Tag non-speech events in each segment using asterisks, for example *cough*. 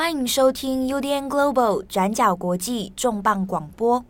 欢迎收听 UDN Global 转角国际重磅广播。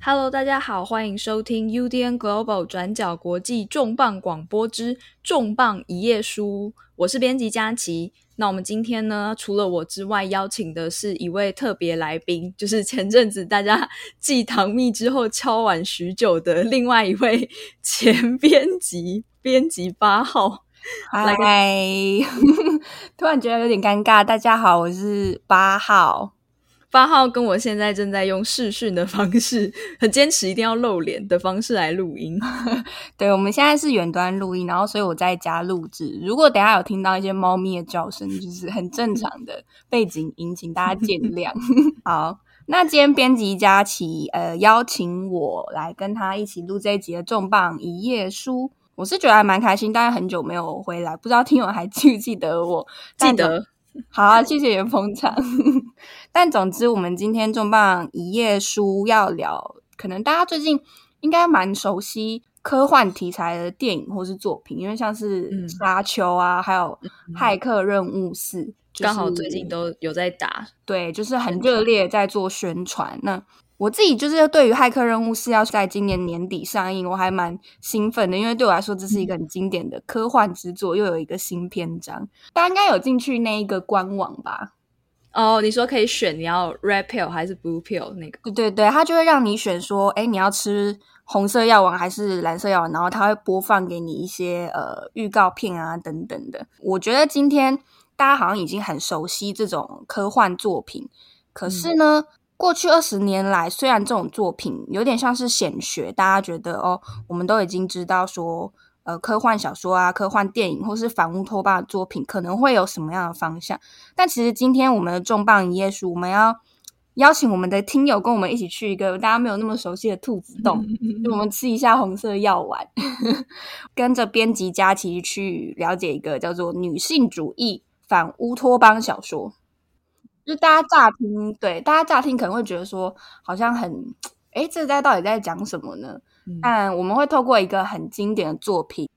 Hello，大家好，欢迎收听 UDN Global 转角国际重磅广播之重磅一页书。我是编辑佳琪。那我们今天呢，除了我之外，邀请的是一位特别来宾，就是前阵子大家 *laughs* 继唐蜜之后敲碗许久的另外一位前编辑，编辑八号。嗨，*laughs* 突然觉得有点尴尬。大家好，我是八号。八号跟我现在正在用视讯的方式，很坚持一定要露脸的方式来录音。*laughs* 对，我们现在是远端录音，然后所以我在家录制。如果等下有听到一些猫咪的叫声，就是很正常的背景音，请大家见谅。*laughs* 好，那今天编辑佳琪呃邀请我来跟他一起录这一集的重磅一页书，我是觉得还蛮开心，但是很久没有回来，不知道听友还记不记得我？记得。好啊，谢谢你的捧场。但总之，我们今天重磅一页书要聊，可能大家最近应该蛮熟悉科幻题材的电影或是作品，因为像是《沙丘》啊，还有《骇客任务四》，刚好最近都有在打，对，就是很热烈在做宣传。那我自己就是对于《骇客任务四》要在今年年底上映，我还蛮兴奋的，因为对我来说这是一个很经典的科幻之作，又有一个新篇章。大家应该有进去那一个官网吧？哦，你说可以选你要 red pill 还是 blue pill 那个？对对对，它就会让你选说，哎，你要吃红色药丸还是蓝色药丸，然后它会播放给你一些呃预告片啊等等的。我觉得今天大家好像已经很熟悉这种科幻作品，可是呢。嗯过去二十年来，虽然这种作品有点像是显学，大家觉得哦，我们都已经知道说，呃，科幻小说啊、科幻电影或是反乌托邦的作品可能会有什么样的方向。但其实今天我们的重磅一页书，我们要邀请我们的听友跟我们一起去一个大家没有那么熟悉的兔子洞，*laughs* 就我们吃一下红色药丸，*laughs* 跟着编辑佳琪去了解一个叫做女性主义反乌托邦小说。就大家乍听，对，大家乍听可能会觉得说，好像很，诶，这在到底在讲什么呢？嗯，但我们会透过一个很经典的作品，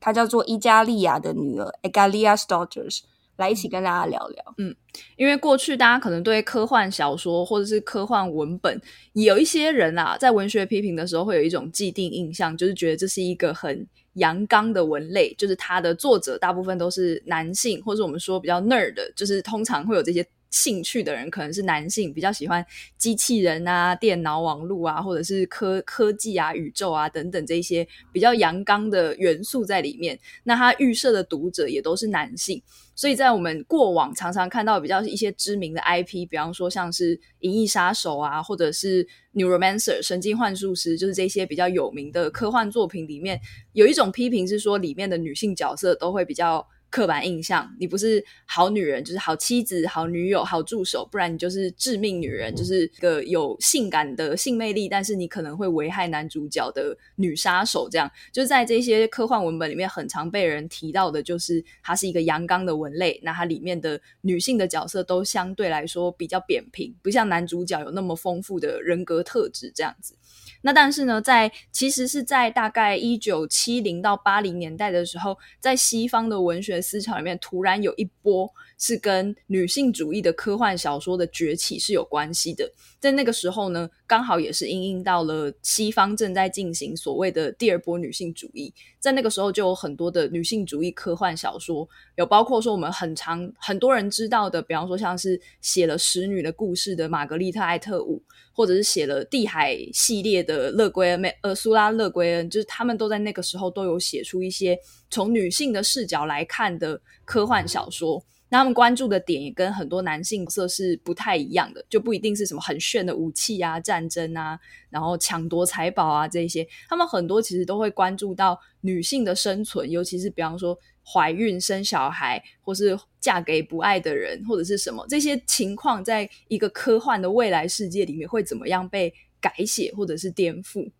它叫做《伊加利亚的女儿》（Egalia's Daughters） 来一起跟大家聊聊。嗯，因为过去大家可能对科幻小说或者是科幻文本，有一些人啊，在文学批评的时候会有一种既定印象，就是觉得这是一个很阳刚的文类，就是它的作者大部分都是男性，或者我们说比较 nerd，就是通常会有这些。兴趣的人可能是男性，比较喜欢机器人啊、电脑网络啊，或者是科科技啊、宇宙啊等等这些比较阳刚的元素在里面。那他预设的读者也都是男性，所以在我们过往常常看到比较一些知名的 IP，比方说像是《银翼杀手》啊，或者是《Neuromancer》神经幻术师，就是这些比较有名的科幻作品里面，有一种批评是说里面的女性角色都会比较。刻板印象，你不是好女人，就是好妻子、好女友、好助手，不然你就是致命女人，就是一个有性感的性魅力，但是你可能会危害男主角的女杀手。这样，就是在这些科幻文本里面，很常被人提到的，就是它是一个阳刚的文类。那它里面的女性的角色都相对来说比较扁平，不像男主角有那么丰富的人格特质这样子。那但是呢，在其实是在大概一九七零到八零年代的时候，在西方的文学思潮里面，突然有一波是跟女性主义的科幻小说的崛起是有关系的。在那个时候呢，刚好也是因应到了西方正在进行所谓的第二波女性主义，在那个时候就有很多的女性主义科幻小说，有包括说我们很常很多人知道的，比方说像是写了《使女的故事》的玛格丽特·艾特伍。或者是写了《地海》系列的勒圭恩，呃，苏拉·勒圭恩，就是他们都在那个时候都有写出一些从女性的视角来看的科幻小说。那他们关注的点也跟很多男性色是不太一样的，就不一定是什么很炫的武器啊、战争啊，然后抢夺财宝啊这些。他们很多其实都会关注到女性的生存，尤其是比方说。怀孕、生小孩，或是嫁给不爱的人，或者是什么这些情况，在一个科幻的未来世界里面会怎么样被改写，或者是颠覆？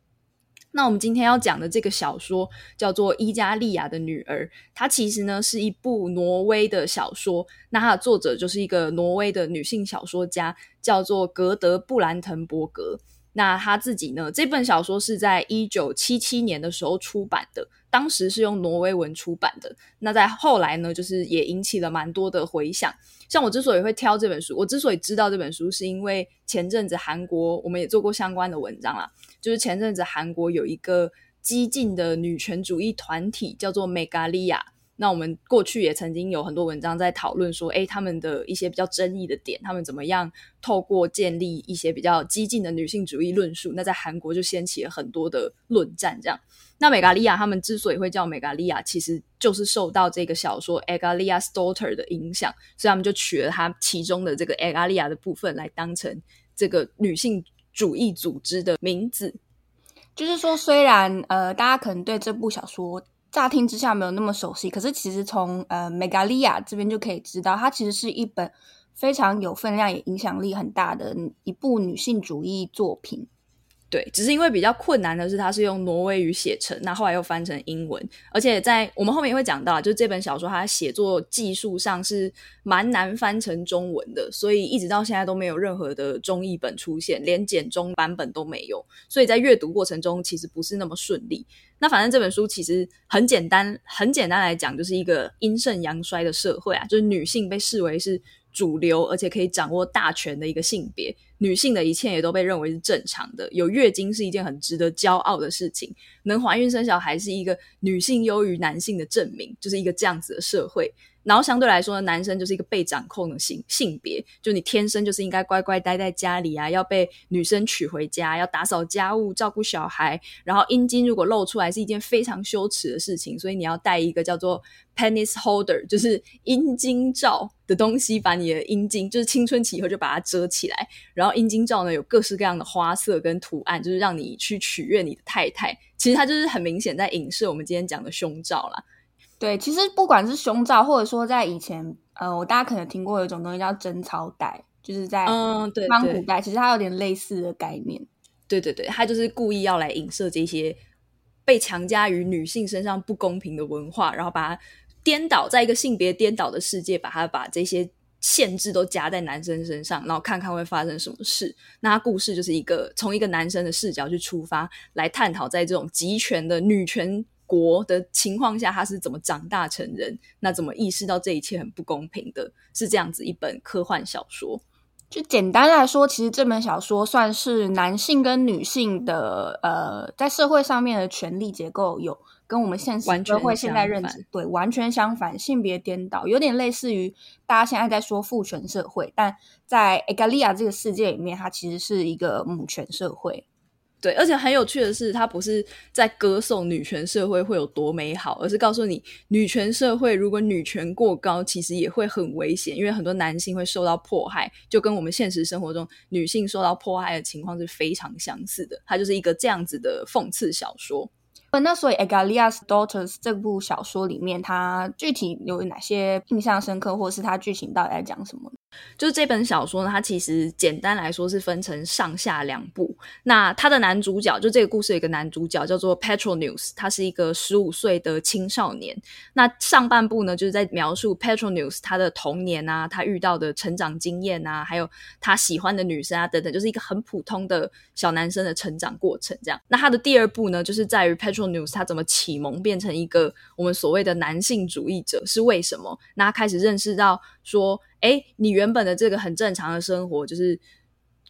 那我们今天要讲的这个小说叫做《伊加利亚的女儿》，它其实呢是一部挪威的小说。那它的作者就是一个挪威的女性小说家，叫做格德布兰滕伯格。那他自己呢，这本小说是在一九七七年的时候出版的，当时是用挪威文出版的。那在后来呢，就是也引起了蛮多的回响。像我之所以会挑这本书，我之所以知道这本书，是因为前阵子韩国我们也做过相关的文章啦，就是前阵子韩国有一个激进的女权主义团体，叫做美嘎利亚。那我们过去也曾经有很多文章在讨论说，诶，他们的一些比较争议的点，他们怎么样透过建立一些比较激进的女性主义论述，那在韩国就掀起了很多的论战。这样，那美嘎利亚他们之所以会叫美嘎利亚，其实就是受到这个小说《Egalia's Daughter》的影响，所以他们就取了它其中的这个 Egalia 的部分来当成这个女性主义组织的名字。就是说，虽然呃，大家可能对这部小说。乍听之下没有那么熟悉，可是其实从呃梅嘎利亚这边就可以知道，它其实是一本非常有分量也影响力很大的一部女性主义作品。对，只是因为比较困难的是，它是用挪威语写成，那后来又翻成英文，而且在我们后面也会讲到，就是这本小说它写作技术上是蛮难翻成中文的，所以一直到现在都没有任何的中译本出现，连简中版本都没有，所以在阅读过程中其实不是那么顺利。那反正这本书其实很简单，很简单来讲，就是一个阴盛阳衰的社会啊，就是女性被视为是主流，而且可以掌握大权的一个性别。女性的一切也都被认为是正常的，有月经是一件很值得骄傲的事情，能怀孕生小孩是一个女性优于男性的证明，就是一个这样子的社会。然后相对来说呢，男生就是一个被掌控的性性别，就你天生就是应该乖乖待在家里啊，要被女生娶回家，要打扫家务、照顾小孩。然后阴茎如果露出来是一件非常羞耻的事情，所以你要戴一个叫做 penis holder，就是阴茎罩的东西，把你的阴茎就是青春期以后就把它遮起来。然后阴茎罩呢有各式各样的花色跟图案，就是让你去取悦你的太太。其实它就是很明显在影射我们今天讲的胸罩啦。对，其实不管是胸罩，或者说在以前，呃，我大家可能听过有一种东西叫贞操带，就是在嗯，对，江古代，其实它有点类似的概念。对对对，它就是故意要来影射这些被强加于女性身上不公平的文化，然后把它颠倒在一个性别颠倒的世界，把它把这些限制都加在男生身上，然后看看会发生什么事。那故事就是一个从一个男生的视角去出发，来探讨在这种集权的女权。国的情况下，他是怎么长大成人？那怎么意识到这一切很不公平的？是这样子一本科幻小说。就简单来说，其实这本小说算是男性跟女性的呃，在社会上面的权力结构有跟我们现实社会现在认知对完全相反，性别颠倒，有点类似于大家现在在说父权社会，但在 Egalia 这个世界里面，它其实是一个母权社会。对，而且很有趣的是，他不是在歌颂女权社会会有多美好，而是告诉你，女权社会如果女权过高，其实也会很危险，因为很多男性会受到迫害，就跟我们现实生活中女性受到迫害的情况是非常相似的。它就是一个这样子的讽刺小说。那所以《Egalia's Daughters》这部小说里面，它具体有哪些印象深刻，或是它剧情到底在讲什么？就是这本小说呢，它其实简单来说是分成上下两部。那它的男主角，就这个故事有一个男主角叫做 Petronius，他是一个十五岁的青少年。那上半部呢，就是在描述 Petronius 他的童年啊，他遇到的成长经验啊，还有他喜欢的女生啊等等，就是一个很普通的小男生的成长过程。这样，那他的第二部呢，就是在于 Petronius 他怎么启蒙变成一个我们所谓的男性主义者，是为什么？那他开始认识到说。哎，你原本的这个很正常的生活，就是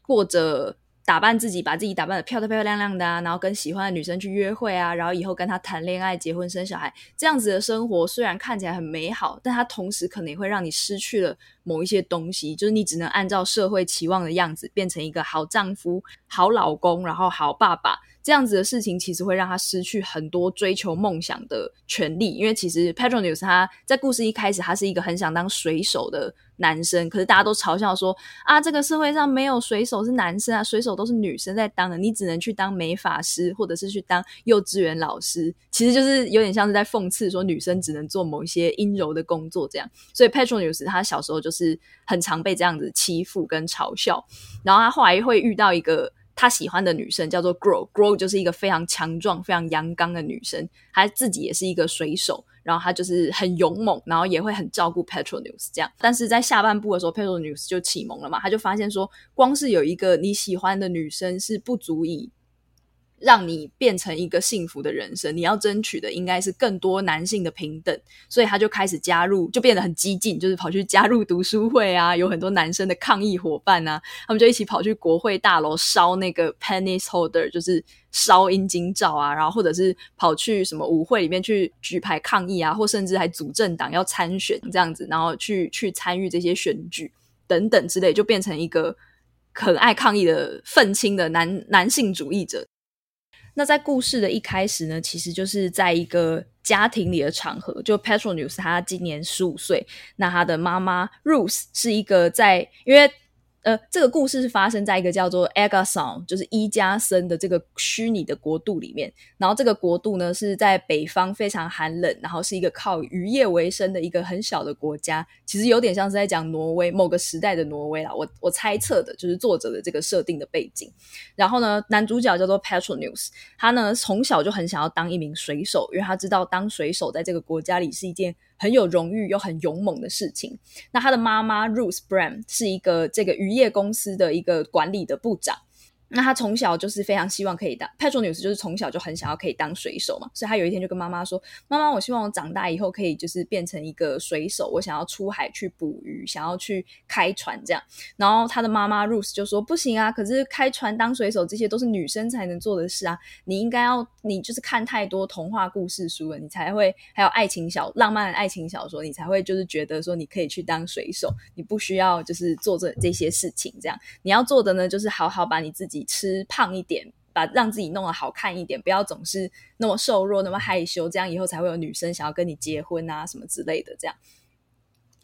过着打扮自己，把自己打扮得漂漂漂亮亮的，然后跟喜欢的女生去约会啊，然后以后跟她谈恋爱、结婚、生小孩，这样子的生活虽然看起来很美好，但它同时可能也会让你失去了某一些东西，就是你只能按照社会期望的样子变成一个好丈夫、好老公，然后好爸爸。这样子的事情其实会让他失去很多追求梦想的权利，因为其实 Petronius 他在故事一开始他是一个很想当水手的男生，可是大家都嘲笑说啊，这个社会上没有水手是男生啊，水手都是女生在当的，你只能去当美发师或者是去当幼稚园老师，其实就是有点像是在讽刺说女生只能做某一些阴柔的工作这样。所以 Petronius 他小时候就是很常被这样子欺负跟嘲笑，然后他后来会遇到一个。他喜欢的女生叫做 Grow，Grow 就是一个非常强壮、非常阳刚的女生，她自己也是一个水手，然后她就是很勇猛，然后也会很照顾 Petronius 这样。但是在下半部的时候，Petronius 就启蒙了嘛，他就发现说，光是有一个你喜欢的女生是不足以。让你变成一个幸福的人生，你要争取的应该是更多男性的平等，所以他就开始加入，就变得很激进，就是跑去加入读书会啊，有很多男生的抗议伙伴啊，他们就一起跑去国会大楼烧那个 penis holder，就是烧阴茎照啊，然后或者是跑去什么舞会里面去举牌抗议啊，或甚至还组政党要参选这样子，然后去去参与这些选举等等之类，就变成一个很爱抗议的愤青的男男性主义者。那在故事的一开始呢，其实就是在一个家庭里的场合，就 Petronius 他今年十五岁，那他的妈妈 Ruth 是一个在因为。呃，这个故事是发生在一个叫做 Agason，就是伊加森的这个虚拟的国度里面。然后这个国度呢是在北方非常寒冷，然后是一个靠渔业为生的一个很小的国家。其实有点像是在讲挪威某个时代的挪威啦。我我猜测的就是作者的这个设定的背景。然后呢，男主角叫做 Petronius，他呢从小就很想要当一名水手，因为他知道当水手在这个国家里是一件。很有荣誉又很勇猛的事情。那他的妈妈 Ruth Bram 是一个这个渔业公司的一个管理的部长。那他从小就是非常希望可以当 Petroneus，就是从小就很想要可以当水手嘛，所以他有一天就跟妈妈说：“妈妈，我希望我长大以后可以就是变成一个水手，我想要出海去捕鱼，想要去开船这样。”然后他的妈妈 Ruth 就说：“不行啊，可是开船当水手这些都是女生才能做的事啊，你应该要你就是看太多童话故事书了，你才会还有爱情小浪漫爱情小说，你才会就是觉得说你可以去当水手，你不需要就是做这这些事情这样，你要做的呢就是好好把你自己。”吃胖一点，把让自己弄得好看一点，不要总是那么瘦弱，那么害羞，这样以后才会有女生想要跟你结婚啊，什么之类的，这样。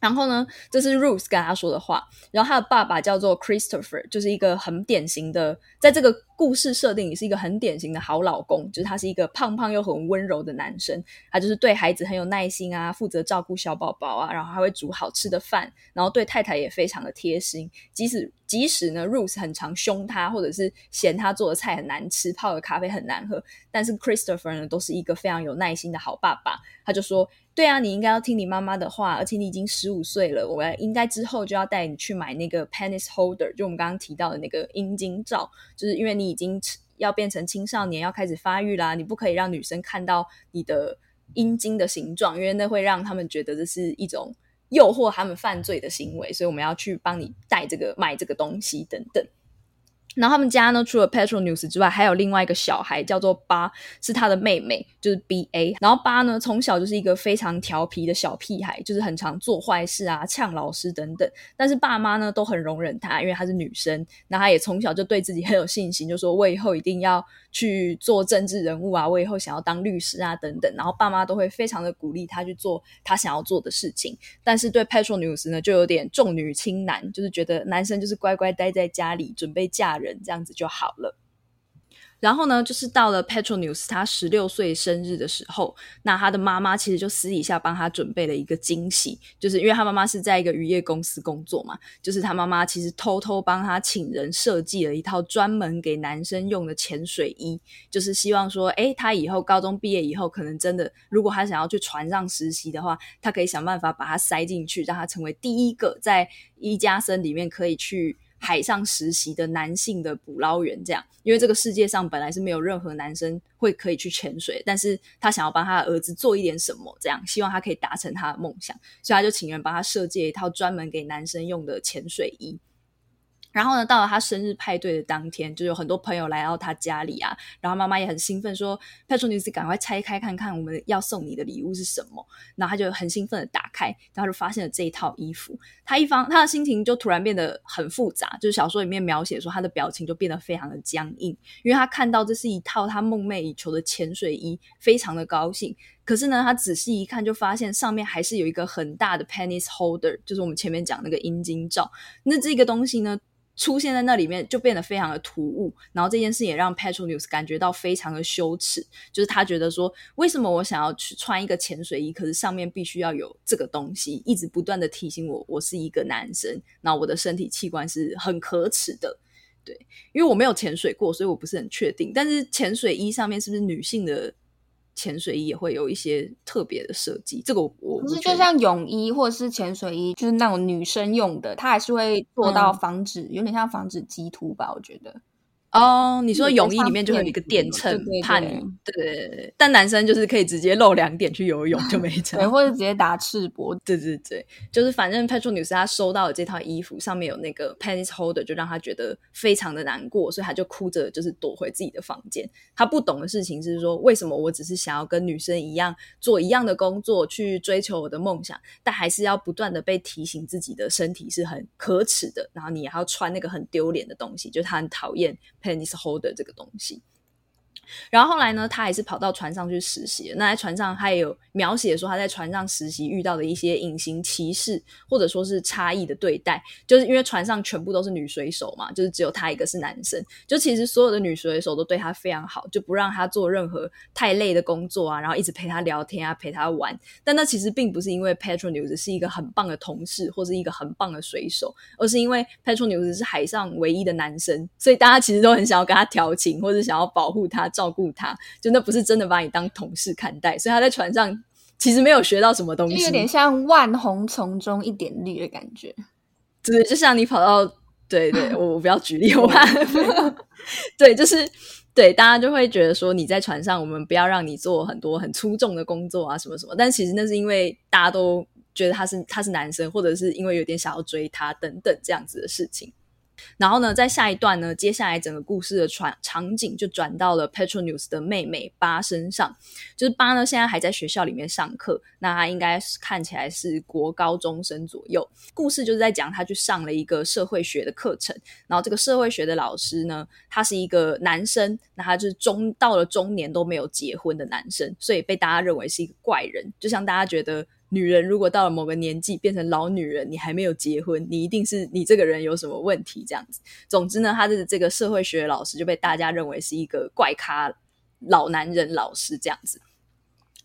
然后呢，这是 Ruth 跟他说的话。然后他的爸爸叫做 Christopher，就是一个很典型的，在这个故事设定里是一个很典型的好老公，就是他是一个胖胖又很温柔的男生。他就是对孩子很有耐心啊，负责照顾小宝宝啊，然后还会煮好吃的饭，然后对太太也非常的贴心。即使即使呢，Ruth 很常凶他，或者是嫌他做的菜很难吃，泡的咖啡很难喝，但是 Christopher 呢，都是一个非常有耐心的好爸爸。他就说。对啊，你应该要听你妈妈的话，而且你已经十五岁了，我应该之后就要带你去买那个 penis holder，就我们刚刚提到的那个阴茎罩，就是因为你已经要变成青少年，要开始发育啦，你不可以让女生看到你的阴茎的形状，因为那会让他们觉得这是一种诱惑他们犯罪的行为，所以我们要去帮你带这个买这个东西等等。然后他们家呢，除了 Petroneus 之外，还有另外一个小孩叫做巴，是他的妹妹，就是 B A。然后巴呢，从小就是一个非常调皮的小屁孩，就是很常做坏事啊，呛老师等等。但是爸妈呢，都很容忍他，因为她是女生。那她也从小就对自己很有信心，就说我以后一定要去做政治人物啊，我以后想要当律师啊等等。然后爸妈都会非常的鼓励他去做他想要做的事情。但是对 Petroneus 呢，就有点重女轻男，就是觉得男生就是乖乖待在家里，准备嫁人。人这样子就好了。然后呢，就是到了 Petronius 他十六岁生日的时候，那他的妈妈其实就私底下帮他准备了一个惊喜，就是因为他妈妈是在一个渔业公司工作嘛，就是他妈妈其实偷偷帮他请人设计了一套专门给男生用的潜水衣，就是希望说，诶，他以后高中毕业以后，可能真的如果他想要去船上实习的话，他可以想办法把他塞进去，让他成为第一个在一加森里面可以去。海上实习的男性的捕捞员，这样，因为这个世界上本来是没有任何男生会可以去潜水，但是他想要帮他的儿子做一点什么，这样，希望他可以达成他的梦想，所以他就请人帮他设计了一套专门给男生用的潜水衣。然后呢，到了他生日派对的当天，就有很多朋友来到他家里啊。然后妈妈也很兴奋，说：“Petroneus，赶快拆开看看，我们要送你的礼物是什么。”然后他就很兴奋的打开，然后就发现了这一套衣服。他一方他的心情就突然变得很复杂，就是小说里面描写说他的表情就变得非常的僵硬，因为他看到这是一套他梦寐以求的潜水衣，非常的高兴。可是呢，他仔细一看，就发现上面还是有一个很大的 penis holder，就是我们前面讲那个阴茎罩。那这个东西呢，出现在那里面就变得非常的突兀，然后这件事也让 Petroneus 感觉到非常的羞耻，就是他觉得说，为什么我想要去穿一个潜水衣，可是上面必须要有这个东西，一直不断的提醒我，我是一个男生，那我的身体器官是很可耻的。对，因为我没有潜水过，所以我不是很确定。但是潜水衣上面是不是女性的潜水衣也会有一些特别的设计？这个我我不是就像泳衣或者是潜水衣，就是那种女生用的，它还是会做到防止，嗯、有点像防止激突吧？我觉得。哦，你说泳衣里面就有一个垫衬，怕你对对对，但男生就是可以直接露两点去游泳 *laughs* 就没差，对，或者直接打赤膊，对对对，就是反正 Petronius 他收到的这套衣服上面有那个 penis holder，就让她觉得非常的难过，所以她就哭着就是躲回自己的房间。她不懂的事情是说，为什么我只是想要跟女生一样做一样的工作，去追求我的梦想，但还是要不断的被提醒自己的身体是很可耻的，然后你还要穿那个很丢脸的东西，就是他很讨厌。Penis holder 这个东西。然后后来呢，他还是跑到船上去实习。那在船上，他也有描写说他在船上实习遇到的一些隐形歧视，或者说是差异的对待。就是因为船上全部都是女水手嘛，就是只有他一个是男生。就其实所有的女水手都对他非常好，就不让他做任何太累的工作啊，然后一直陪他聊天啊，陪他玩。但那其实并不是因为 Petronius 是一个很棒的同事，或是一个很棒的水手，而是因为 Petronius 是海上唯一的男生，所以大家其实都很想要跟他调情，或者想要保护他。照顾他，就那不是真的把你当同事看待，所以他在船上其实没有学到什么东西，就有点像万红丛中一点绿的感觉。对，就像你跑到，对对，*laughs* 我我不要举例，我怕，*laughs* 对，就是对，大家就会觉得说你在船上，我们不要让你做很多很粗重的工作啊，什么什么。但其实那是因为大家都觉得他是他是男生，或者是因为有点想要追他等等这样子的事情。然后呢，在下一段呢，接下来整个故事的场场景就转到了 Petronius 的妹妹巴身上。就是巴呢，现在还在学校里面上课，那他应该是看起来是国高中生左右。故事就是在讲他去上了一个社会学的课程，然后这个社会学的老师呢，他是一个男生，那他就是中到了中年都没有结婚的男生，所以被大家认为是一个怪人，就像大家觉得。女人如果到了某个年纪变成老女人，你还没有结婚，你一定是你这个人有什么问题这样子。总之呢，他的这个社会学老师就被大家认为是一个怪咖老男人老师这样子。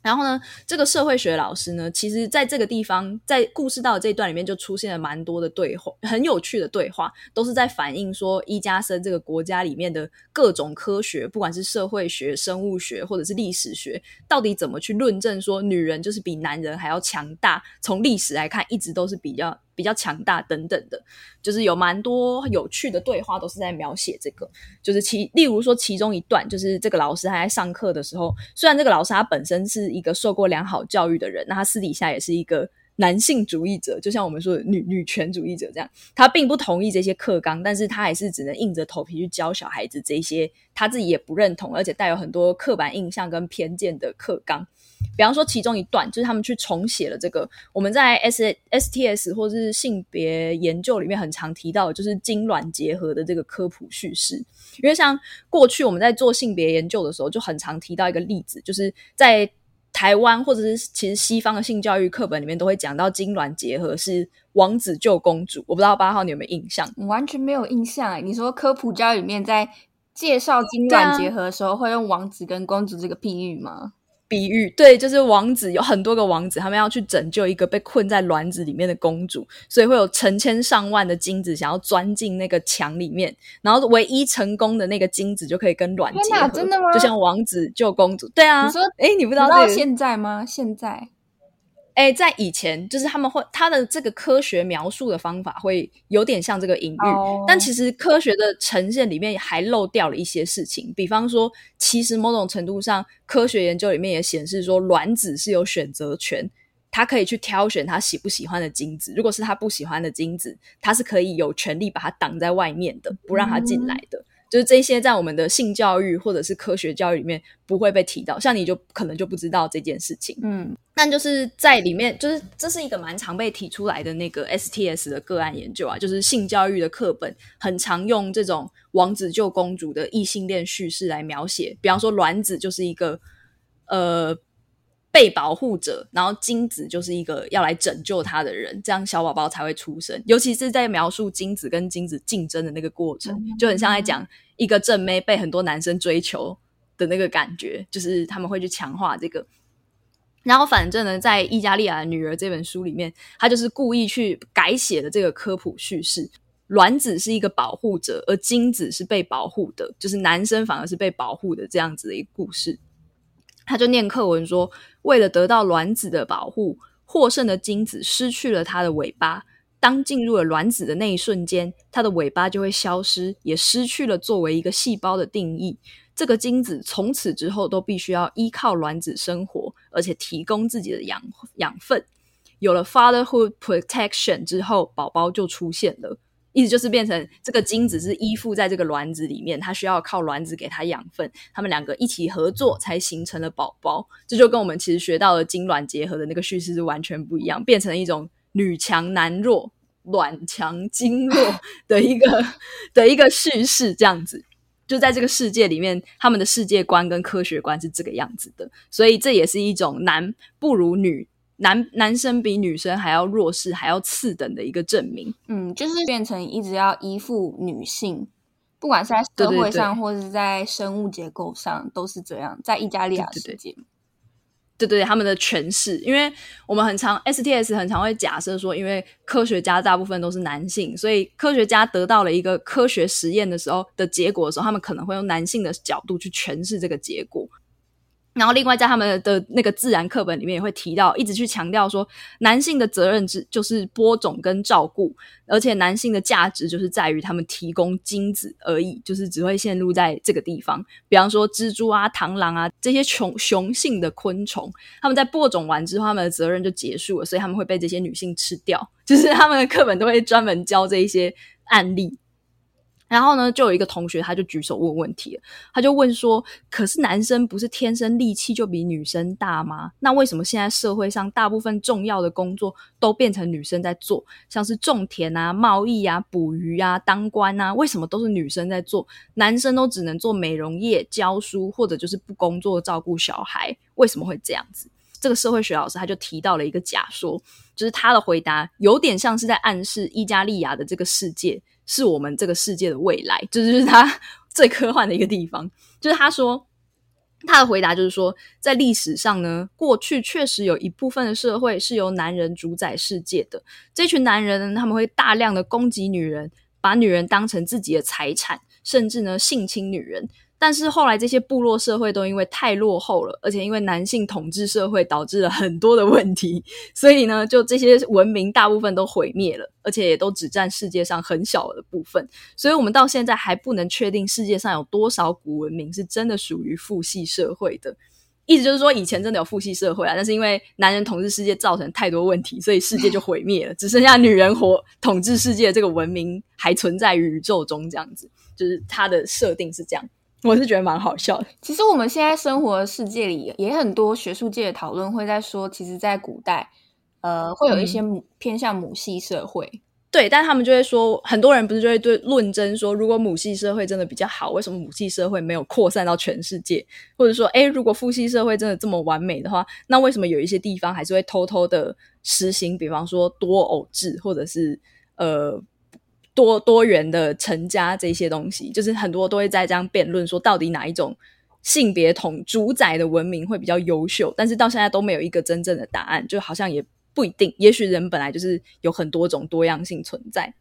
然后呢，这个社会学老师呢，其实在这个地方，在故事到这一段里面，就出现了蛮多的对话，很有趣的对话，都是在反映说伊加森这个国家里面的各种科学，不管是社会学、生物学或者是历史学，到底怎么去论证说女人就是比男人还要强大？从历史来看，一直都是比较。比较强大等等的，就是有蛮多有趣的对话，都是在描写这个。就是其例如说，其中一段就是这个老师他在上课的时候，虽然这个老师他本身是一个受过良好教育的人，那他私底下也是一个男性主义者，就像我们说的女女权主义者这样。他并不同意这些课纲，但是他还是只能硬着头皮去教小孩子这些他自己也不认同，而且带有很多刻板印象跟偏见的课纲。比方说，其中一段就是他们去重写了这个我们在 S S T S 或者是性别研究里面很常提到，就是精卵结合的这个科普叙事。因为像过去我们在做性别研究的时候，就很常提到一个例子，就是在台湾或者是其实西方的性教育课本里面都会讲到精卵结合是王子救公主。我不知道八号你有没有印象？完全没有印象哎！你说科普教育里面在介绍精卵结合的时候会用王子跟公主这个譬喻吗？比喻对，就是王子有很多个王子，他们要去拯救一个被困在卵子里面的公主，所以会有成千上万的精子想要钻进那个墙里面，然后唯一成功的那个精子就可以跟卵结合。真的吗？就像王子救公主，对啊。你说，哎，你不知道到现在吗？现在。哎，在以前，就是他们会他的这个科学描述的方法会有点像这个隐喻，oh. 但其实科学的呈现里面还漏掉了一些事情。比方说，其实某种程度上，科学研究里面也显示说，卵子是有选择权，他可以去挑选他喜不喜欢的精子。如果是他不喜欢的精子，他是可以有权利把它挡在外面的，不让他进来的。Mm. 就是这些在我们的性教育或者是科学教育里面不会被提到，像你就可能就不知道这件事情。嗯，但就是在里面，就是这是一个蛮常被提出来的那个 STS 的个案研究啊，就是性教育的课本很常用这种王子救公主的异性恋叙事来描写，比方说卵子就是一个呃。被保护者，然后精子就是一个要来拯救他的人，这样小宝宝才会出生。尤其是在描述精子跟精子竞争的那个过程，嗯、就很像在讲一个正妹被很多男生追求的那个感觉，就是他们会去强化这个。然后，反正呢，在《伊加利亚的女儿》这本书里面，他就是故意去改写的这个科普叙事。卵子是一个保护者，而精子是被保护的，就是男生反而是被保护的这样子的一个故事。他就念课文说，为了得到卵子的保护，获胜的精子失去了它的尾巴。当进入了卵子的那一瞬间，它的尾巴就会消失，也失去了作为一个细胞的定义。这个精子从此之后都必须要依靠卵子生活，而且提供自己的养养分。有了 fatherhood protection 之后，宝宝就出现了。意思就是变成这个精子是依附在这个卵子里面，它需要靠卵子给它养分，它们两个一起合作才形成了宝宝。这就跟我们其实学到的精卵结合的那个叙事是完全不一样，变成一种。女强男弱，卵强精弱 *laughs* 的一个的一个叙事，这样子，就在这个世界里面，他们的世界观跟科学观是这个样子的，所以这也是一种男不如女，男男生比女生还要弱势，还要次等的一个证明。嗯，就是变成一直要依附女性，不管是在社会上或者是在生物结构上，都是这样，在意大利亚世界。对对，他们的诠释，因为我们很常 STS 很常会假设说，因为科学家大部分都是男性，所以科学家得到了一个科学实验的时候的结果的时候，他们可能会用男性的角度去诠释这个结果。然后，另外在他们的那个自然课本里面也会提到，一直去强调说，男性的责任只就是播种跟照顾，而且男性的价值就是在于他们提供精子而已，就是只会陷入在这个地方。比方说蜘蛛啊、螳螂啊这些雄雄性的昆虫，他们在播种完之后，他们的责任就结束了，所以他们会被这些女性吃掉。就是他们的课本都会专门教这一些案例。然后呢，就有一个同学，他就举手问问题了，他就问说：“可是男生不是天生力气就比女生大吗？那为什么现在社会上大部分重要的工作都变成女生在做？像是种田啊、贸易啊、捕鱼啊、当官啊，为什么都是女生在做？男生都只能做美容业、教书，或者就是不工作照顾小孩？为什么会这样子？”这个社会学老师他就提到了一个假说，就是他的回答有点像是在暗示伊加利亚的这个世界。是我们这个世界的未来，这就是他 *laughs* 最科幻的一个地方。就是他说，他的回答就是说，在历史上呢，过去确实有一部分的社会是由男人主宰世界的。这群男人呢，他们会大量的攻击女人，把女人当成自己的财产，甚至呢性侵女人。但是后来这些部落社会都因为太落后了，而且因为男性统治社会导致了很多的问题，所以呢，就这些文明大部分都毁灭了，而且也都只占世界上很小的部分。所以我们到现在还不能确定世界上有多少古文明是真的属于父系社会的。意思就是说，以前真的有父系社会啊，但是因为男人统治世界造成太多问题，所以世界就毁灭了，只剩下女人活统治世界这个文明还存在于宇宙中，这样子，就是它的设定是这样。我是觉得蛮好笑的。其实我们现在生活的世界里，也很多学术界的讨论会在说，其实，在古代，呃，会有一些母、嗯、偏向母系社会。对，但他们就会说，很多人不是就会对论证说，如果母系社会真的比较好，为什么母系社会没有扩散到全世界？或者说，诶，如果父系社会真的这么完美的话，那为什么有一些地方还是会偷偷的实行，比方说多偶制，或者是呃。多多元的成家这些东西，就是很多都会在这样辩论说，到底哪一种性别统主宰的文明会比较优秀？但是到现在都没有一个真正的答案，就好像也不一定。也许人本来就是有很多种多样性存在。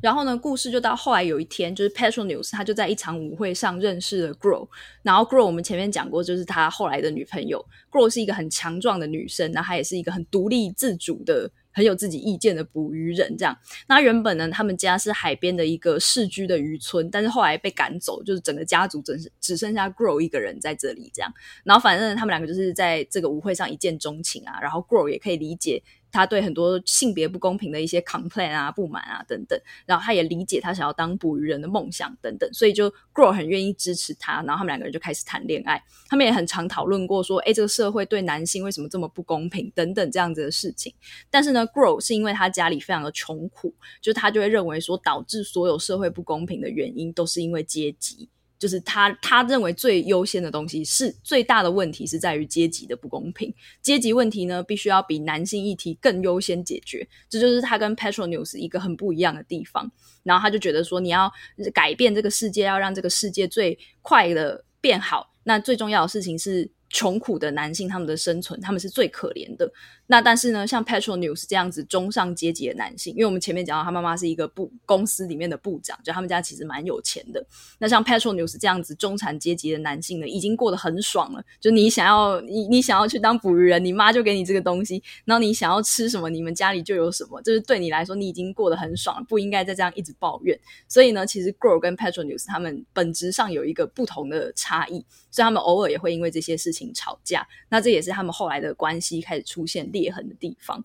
然后呢，故事就到后来有一天，就是 Petronius 他就在一场舞会上认识了 Grow。然后 Grow 我们前面讲过，就是他后来的女朋友。Grow 是一个很强壮的女生，然后她也是一个很独立自主的。很有自己意见的捕鱼人，这样。那原本呢，他们家是海边的一个市居的渔村，但是后来被赶走，就是整个家族只只剩下 Grow 一个人在这里，这样。然后反正他们两个就是在这个舞会上一见钟情啊，然后 Grow 也可以理解。他对很多性别不公平的一些 complain 啊、不满啊等等，然后他也理解他想要当捕鱼人的梦想等等，所以就 Grow 很愿意支持他，然后他们两个人就开始谈恋爱。他们也很常讨论过说，哎，这个社会对男性为什么这么不公平等等这样子的事情。但是呢，Grow 是因为他家里非常的穷苦，就他就会认为说，导致所有社会不公平的原因都是因为阶级。就是他，他认为最优先的东西是最大的问题是在于阶级的不公平，阶级问题呢，必须要比男性议题更优先解决，这就是他跟 Petronius 一个很不一样的地方。然后他就觉得说，你要改变这个世界，要让这个世界最快的变好，那最重要的事情是穷苦的男性，他们的生存，他们是最可怜的。那但是呢，像 Petronius 这样子中上阶级的男性，因为我们前面讲到他妈妈是一个部公司里面的部长，就他们家其实蛮有钱的。那像 Petronius 这样子中产阶级的男性呢，已经过得很爽了。就你想要你你想要去当捕鱼人，你妈就给你这个东西，然后你想要吃什么，你们家里就有什么。就是对你来说，你已经过得很爽了，不应该再这样一直抱怨。所以呢，其实 Girl 跟 Petronius 他们本质上有一个不同的差异，所以他们偶尔也会因为这些事情吵架。那这也是他们后来的关系开始出现裂裂痕的地方。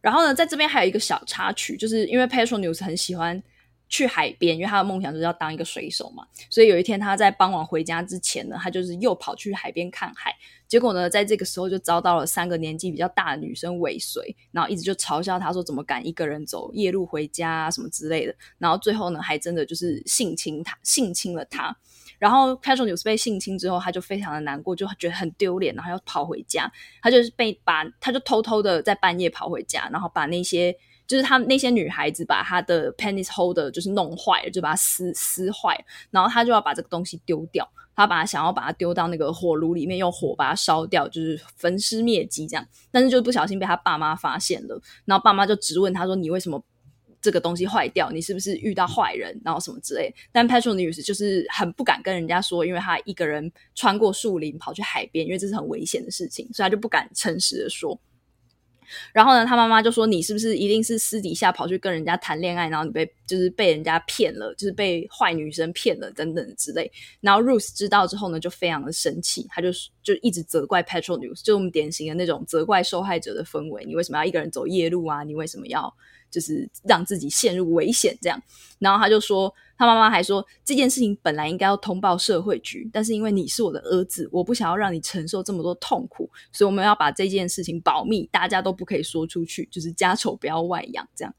然后呢，在这边还有一个小插曲，就是因为 Patronius 很喜欢去海边，因为他的梦想就是要当一个水手嘛。所以有一天他在傍晚回家之前呢，他就是又跑去海边看海。结果呢，在这个时候就遭到了三个年纪比较大的女生尾随，然后一直就嘲笑他说怎么敢一个人走夜路回家什么之类的。然后最后呢，还真的就是性侵他，性侵了他。然后 Petronius 被性侵之后，他就非常的难过，就觉得很丢脸，然后要跑回家。他就是被把，他就偷偷的在半夜跑回家，然后把那些就是他那些女孩子把他的 penis holder 就是弄坏了，就把它撕撕坏，然后他就要把这个东西丢掉，他把他想要把它丢到那个火炉里面，用火把它烧掉，就是焚尸灭迹这样。但是就不小心被他爸妈发现了，然后爸妈就质问他说：“你为什么？”这个东西坏掉，你是不是遇到坏人，然后什么之类？但 Petronius 就是很不敢跟人家说，因为他一个人穿过树林跑去海边，因为这是很危险的事情，所以他就不敢诚实的说。然后呢，他妈妈就说：“你是不是一定是私底下跑去跟人家谈恋爱，然后你被就是被人家骗了，就是被坏女生骗了等等之类。”然后 Ruth 知道之后呢，就非常的生气，他就就一直责怪 Petronius，就我们典型的那种责怪受害者的氛围。你为什么要一个人走夜路啊？你为什么要？就是让自己陷入危险，这样。然后他就说，他妈妈还说，这件事情本来应该要通报社会局，但是因为你是我的儿子，我不想要让你承受这么多痛苦，所以我们要把这件事情保密，大家都不可以说出去，就是家丑不要外扬，这样。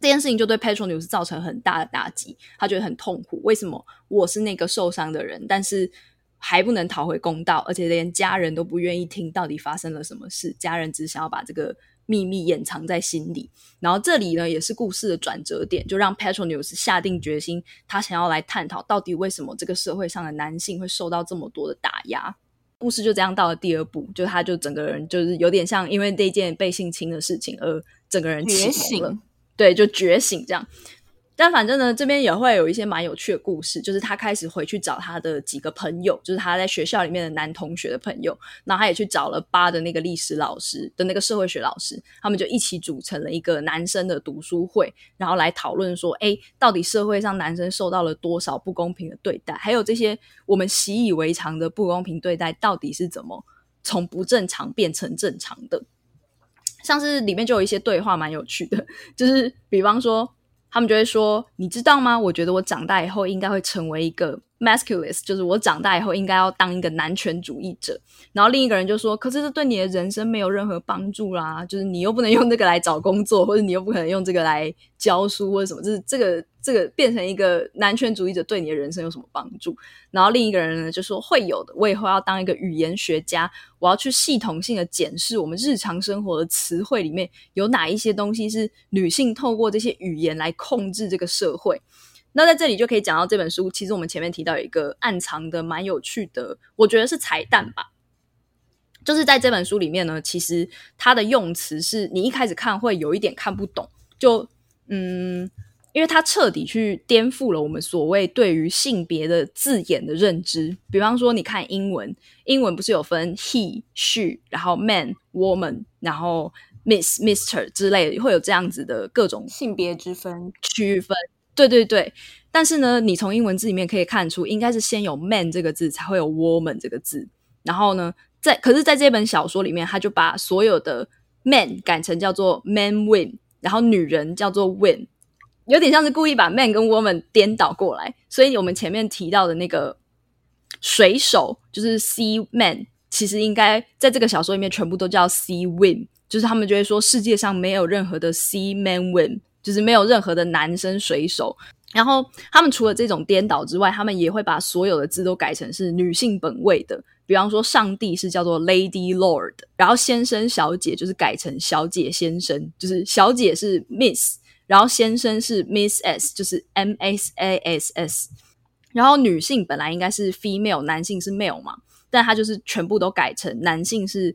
这件事情就对 Petronius 造成很大的打击，他觉得很痛苦。为什么我是那个受伤的人，但是还不能讨回公道，而且连家人都不愿意听到底发生了什么事，家人只想要把这个。秘密掩藏在心里，然后这里呢也是故事的转折点，就让 Petronius 下定决心，他想要来探讨到底为什么这个社会上的男性会受到这么多的打压。故事就这样到了第二部，就他就整个人就是有点像因为那件被性侵的事情而整个人觉醒了，对，就觉醒这样。但反正呢，这边也会有一些蛮有趣的故事，就是他开始回去找他的几个朋友，就是他在学校里面的男同学的朋友，然后他也去找了八的那个历史老师的那个社会学老师，他们就一起组成了一个男生的读书会，然后来讨论说，诶，到底社会上男生受到了多少不公平的对待，还有这些我们习以为常的不公平对待，到底是怎么从不正常变成正常的？像是里面就有一些对话蛮有趣的，就是比方说。他们就会说：“你知道吗？我觉得我长大以后应该会成为一个 masculine，就是我长大以后应该要当一个男权主义者。”然后另一个人就说：“可是这对你的人生没有任何帮助啦，就是你又不能用这个来找工作，或者你又不可能用这个来教书或者什么，就是这个。”这个变成一个男权主义者对你的人生有什么帮助？然后另一个人呢就说会有的。我以后要当一个语言学家，我要去系统性的检视我们日常生活的词汇里面有哪一些东西是女性透过这些语言来控制这个社会。那在这里就可以讲到这本书，其实我们前面提到有一个暗藏的蛮有趣的，我觉得是彩蛋吧。就是在这本书里面呢，其实它的用词是你一开始看会有一点看不懂，就嗯。因为它彻底去颠覆了我们所谓对于性别的字眼的认知。比方说，你看英文，英文不是有分 he、she，然后 man、woman，然后 miss、mister 之类的，会有这样子的各种性别之分区分。对对对。但是呢，你从英文字里面可以看出，应该是先有 man 这个字，才会有 woman 这个字。然后呢，在可是在这本小说里面，他就把所有的 man 改成叫做 man win，然后女人叫做 win。有点像是故意把 man 跟 woman 颠倒过来，所以我们前面提到的那个水手就是 sea man，其实应该在这个小说里面全部都叫 sea win，就是他们就会说世界上没有任何的 sea man win，就是没有任何的男生水手。然后他们除了这种颠倒之外，他们也会把所有的字都改成是女性本位的，比方说上帝是叫做 lady lord，然后先生小姐就是改成小姐先生，就是小姐是 miss。然后先生是 Miss S，就是 M S A S S。然后女性本来应该是 female，男性是 male 嘛。但他就是全部都改成男性是，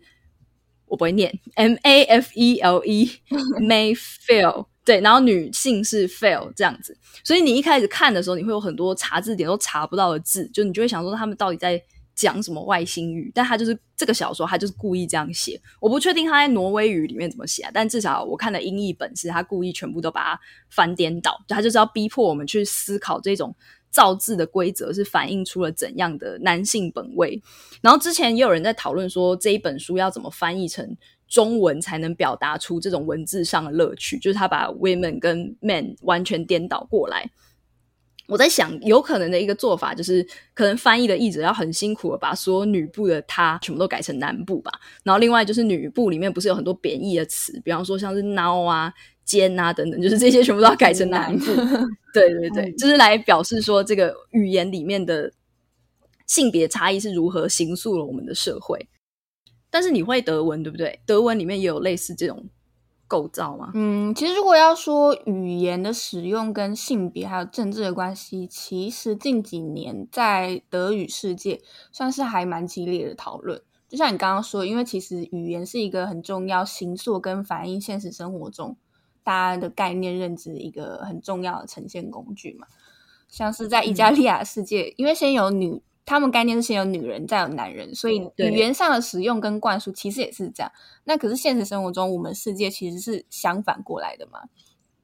我不会念 M A F E L E *laughs* may fail，对，然后女性是 fail 这样子。所以你一开始看的时候，你会有很多查字典都查不到的字，就你就会想说他们到底在。讲什么外星语？但他就是这个小说，他就是故意这样写。我不确定他在挪威语里面怎么写，但至少我看的英译本是他故意全部都把它翻颠倒，他就是要逼迫我们去思考这种造字的规则是反映出了怎样的男性本位。然后之前也有人在讨论说，这一本书要怎么翻译成中文才能表达出这种文字上的乐趣，就是他把 women 跟 men 完全颠倒过来。我在想，有可能的一个做法就是，可能翻译的译者要很辛苦的把所有女部的她全部都改成男部吧。然后另外就是女部里面不是有很多贬义的词，比方说像是孬啊、奸啊等等，就是这些全部都要改成男部。对对对，就是来表示说这个语言里面的性别差异是如何形塑了我们的社会。但是你会德文对不对？德文里面也有类似这种。构造吗？嗯，其实如果要说语言的使用跟性别还有政治的关系，其实近几年在德语世界算是还蛮激烈的讨论。就像你刚刚说，因为其实语言是一个很重要、形塑跟反映现实生活中大家的概念认知一个很重要的呈现工具嘛。像是在意大利亚世界，嗯、因为先有女。他们概念是先有女人，再有男人，所以语言上的使用跟灌输其实也是这样。那可是现实生活中，我们世界其实是相反过来的嘛？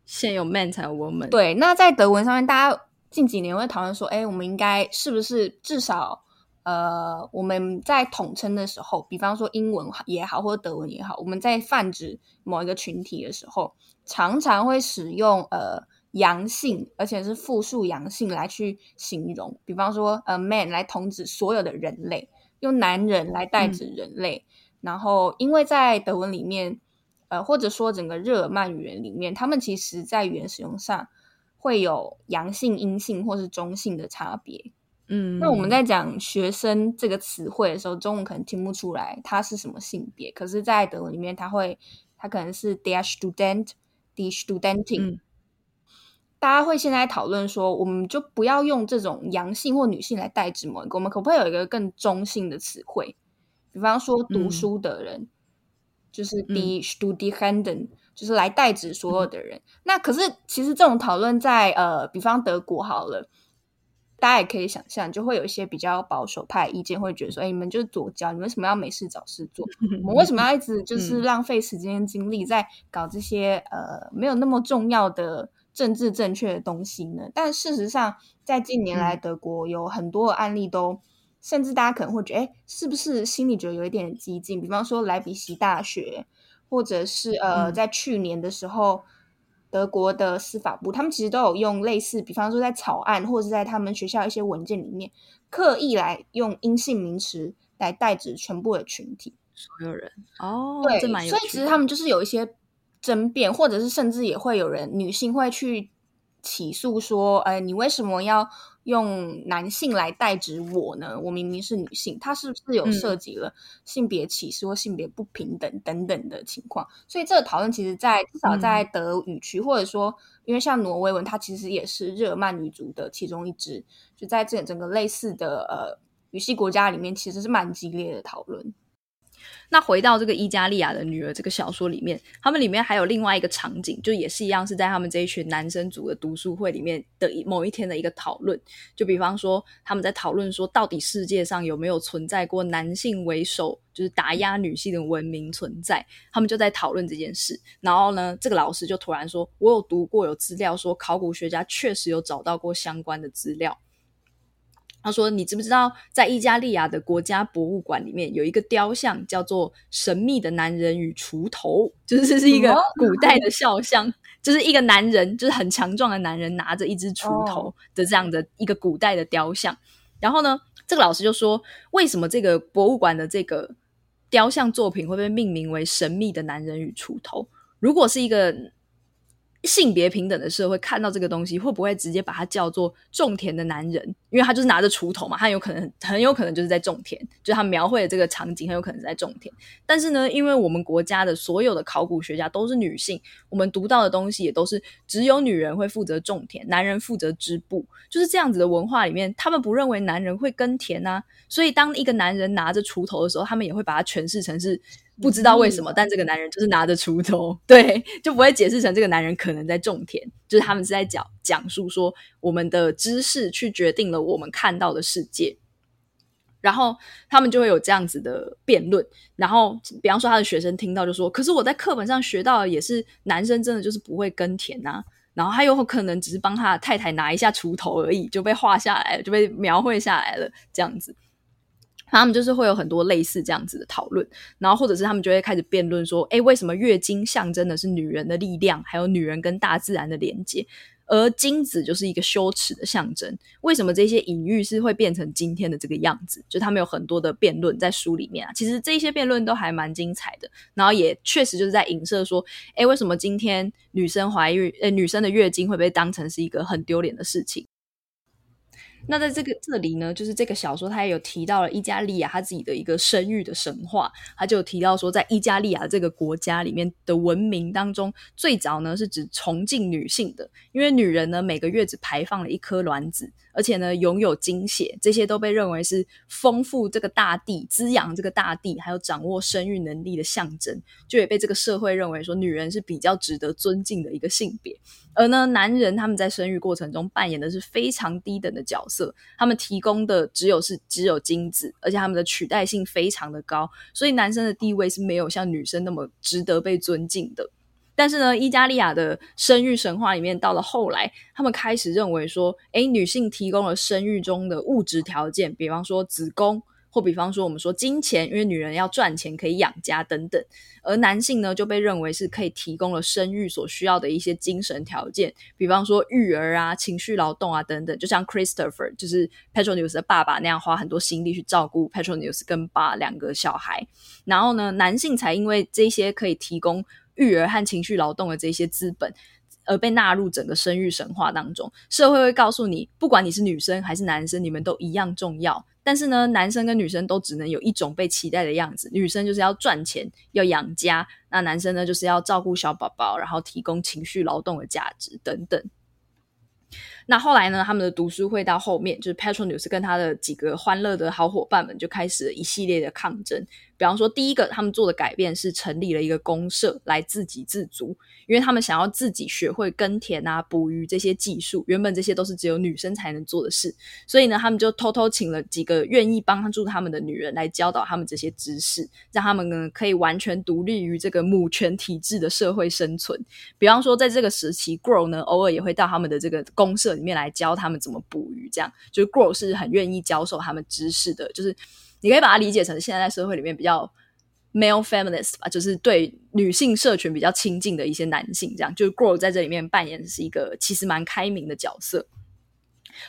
先有 man 才有 woman。对，那在德文上面，大家近几年会讨论说，哎，我们应该是不是至少呃，我们在统称的时候，比方说英文也好，或者德文也好，我们在泛指某一个群体的时候，常常会使用呃。阳性，而且是复数阳性来去形容，比方说，呃，man 来统指所有的人类，用男人来代指人类。嗯、然后，因为在德文里面，呃，或者说整个日耳曼语言里面，他们其实在语言使用上会有阳性、阴性或是中性的差别。嗯，那我们在讲学生这个词汇的时候，中文可能听不出来它是什么性别，可是，在德文里面，它会，它可能是 der Student，die Studentin。嗯大家会现在讨论说，我们就不要用这种阳性或女性来代指某一个，我们可不可以有一个更中性的词汇？比方说读书的人，嗯、就是 die Studierenden，就是来代指所有的人。嗯、那可是其实这种讨论在呃，比方德国好了，大家也可以想象，就会有一些比较保守派意见会觉得说，哎，你们就是左交，你们为什么要没事找事做？*laughs* 我们为什么要一直就是浪费时间精力在搞这些呃没有那么重要的？政治正确的东西呢？但事实上，在近年来，德国有很多的案例都，嗯、甚至大家可能会觉得，哎，是不是心里觉得有一点激进？比方说莱比锡大学，或者是呃，在去年的时候，嗯、德国的司法部，他们其实都有用类似，比方说在草案，或者是在他们学校一些文件里面，刻意来用阴性名词来代指全部的群体，所有人。哦，对，所以其实他们就是有一些。争辩，或者是甚至也会有人女性会去起诉说：“呃，你为什么要用男性来代指我呢？我明明是女性。”他是不是有涉及了性别歧视或性别不平等等等的情况？所以这个讨论其实在，在至少在德语区，嗯、或者说，因为像挪威文，它其实也是日耳曼语族的其中一支，就在这整个类似的呃语系国家里面，其实是蛮激烈的讨论。那回到这个伊加利亚的女儿这个小说里面，他们里面还有另外一个场景，就也是一样是在他们这一群男生组的读书会里面的某一天的一个讨论。就比方说，他们在讨论说，到底世界上有没有存在过男性为首，就是打压女性的文明存在？他们就在讨论这件事。然后呢，这个老师就突然说：“我有读过有资料说，考古学家确实有找到过相关的资料。”他说：“你知不知道，在伊加利亚的国家博物馆里面有一个雕像，叫做《神秘的男人与锄头》，就是这是一个古代的肖像，就是一个男人，就是很强壮的男人拿着一只锄头的这样的一个古代的雕像。然后呢，这个老师就说，为什么这个博物馆的这个雕像作品会被命名为《神秘的男人与锄头》？如果是一个。”性别平等的社会看到这个东西，会不会直接把它叫做种田的男人？因为他就是拿着锄头嘛，他有可能很有可能就是在种田，就是他描绘的这个场景很有可能是在种田。但是呢，因为我们国家的所有的考古学家都是女性，我们读到的东西也都是只有女人会负责种田，男人负责织布，就是这样子的文化里面，他们不认为男人会耕田啊。所以当一个男人拿着锄头的时候，他们也会把它诠释成是。不知道为什么，但这个男人就是拿着锄头，对，就不会解释成这个男人可能在种田，就是他们是在讲讲述说我们的知识去决定了我们看到的世界，然后他们就会有这样子的辩论，然后比方说他的学生听到就说，可是我在课本上学到的也是男生真的就是不会耕田呐，然后他有可能只是帮他太太拿一下锄头而已，就被画下来了，就被描绘下来了，这样子。他们就是会有很多类似这样子的讨论，然后或者是他们就会开始辩论说，诶，为什么月经象征的是女人的力量，还有女人跟大自然的连接，而精子就是一个羞耻的象征？为什么这些隐喻是会变成今天的这个样子？就他们有很多的辩论在书里面啊，其实这些辩论都还蛮精彩的，然后也确实就是在影射说，诶，为什么今天女生怀孕，诶，女生的月经会被当成是一个很丢脸的事情？那在这个这里呢，就是这个小说，它也有提到了伊加利亚他自己的一个生育的神话，他就提到说，在伊加利亚这个国家里面的文明当中，最早呢是指崇敬女性的，因为女人呢每个月只排放了一颗卵子，而且呢拥有精血，这些都被认为是丰富这个大地、滋养这个大地，还有掌握生育能力的象征，就也被这个社会认为说女人是比较值得尊敬的一个性别。而呢，男人他们在生育过程中扮演的是非常低等的角色，他们提供的只有是只有精子，而且他们的取代性非常的高，所以男生的地位是没有像女生那么值得被尊敬的。但是呢，伊加利亚的生育神话里面，到了后来，他们开始认为说，诶，女性提供了生育中的物质条件，比方说子宫。或比方说，我们说金钱，因为女人要赚钱可以养家等等，而男性呢就被认为是可以提供了生育所需要的一些精神条件，比方说育儿啊、情绪劳动啊等等，就像 Christopher 就是 Petronius 的爸爸那样，花很多心力去照顾 Petronius 跟爸两个小孩，然后呢，男性才因为这些可以提供育儿和情绪劳动的这些资本。而被纳入整个生育神话当中，社会会告诉你，不管你是女生还是男生，你们都一样重要。但是呢，男生跟女生都只能有一种被期待的样子，女生就是要赚钱、要养家，那男生呢就是要照顾小宝宝，然后提供情绪劳动的价值等等。那后来呢，他们的读书会到后面，就是 Petronius 跟他的几个欢乐的好伙伴们就开始了一系列的抗争。比方说，第一个他们做的改变是成立了一个公社来自给自足，因为他们想要自己学会耕田啊、捕鱼这些技术。原本这些都是只有女生才能做的事，所以呢，他们就偷偷请了几个愿意帮助他们的女人来教导他们这些知识，让他们呢可以完全独立于这个母权体制的社会生存。比方说，在这个时期，Grow 呢偶尔也会到他们的这个公社里面来教他们怎么捕鱼，这样就是 Grow 是很愿意教授他们知识的，就是。你可以把它理解成现在在社会里面比较 male feminist 吧，就是对女性社群比较亲近的一些男性，这样就是 Grow 在这里面扮演是一个其实蛮开明的角色。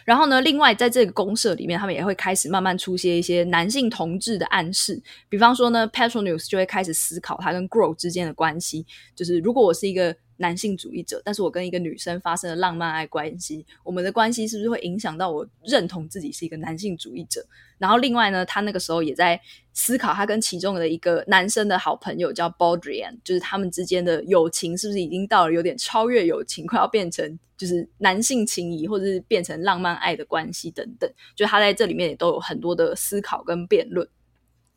然后呢，另外在这个公社里面，他们也会开始慢慢出现一些男性同志的暗示，比方说呢，Petronius 就会开始思考他跟 Grow 之间的关系，就是如果我是一个。男性主义者，但是我跟一个女生发生了浪漫爱关系，我们的关系是不是会影响到我认同自己是一个男性主义者？然后另外呢，他那个时候也在思考，他跟其中的一个男生的好朋友叫 Baudrian，就是他们之间的友情是不是已经到了有点超越友情，快要变成就是男性情谊，或者是变成浪漫爱的关系等等。就他在这里面也都有很多的思考跟辩论。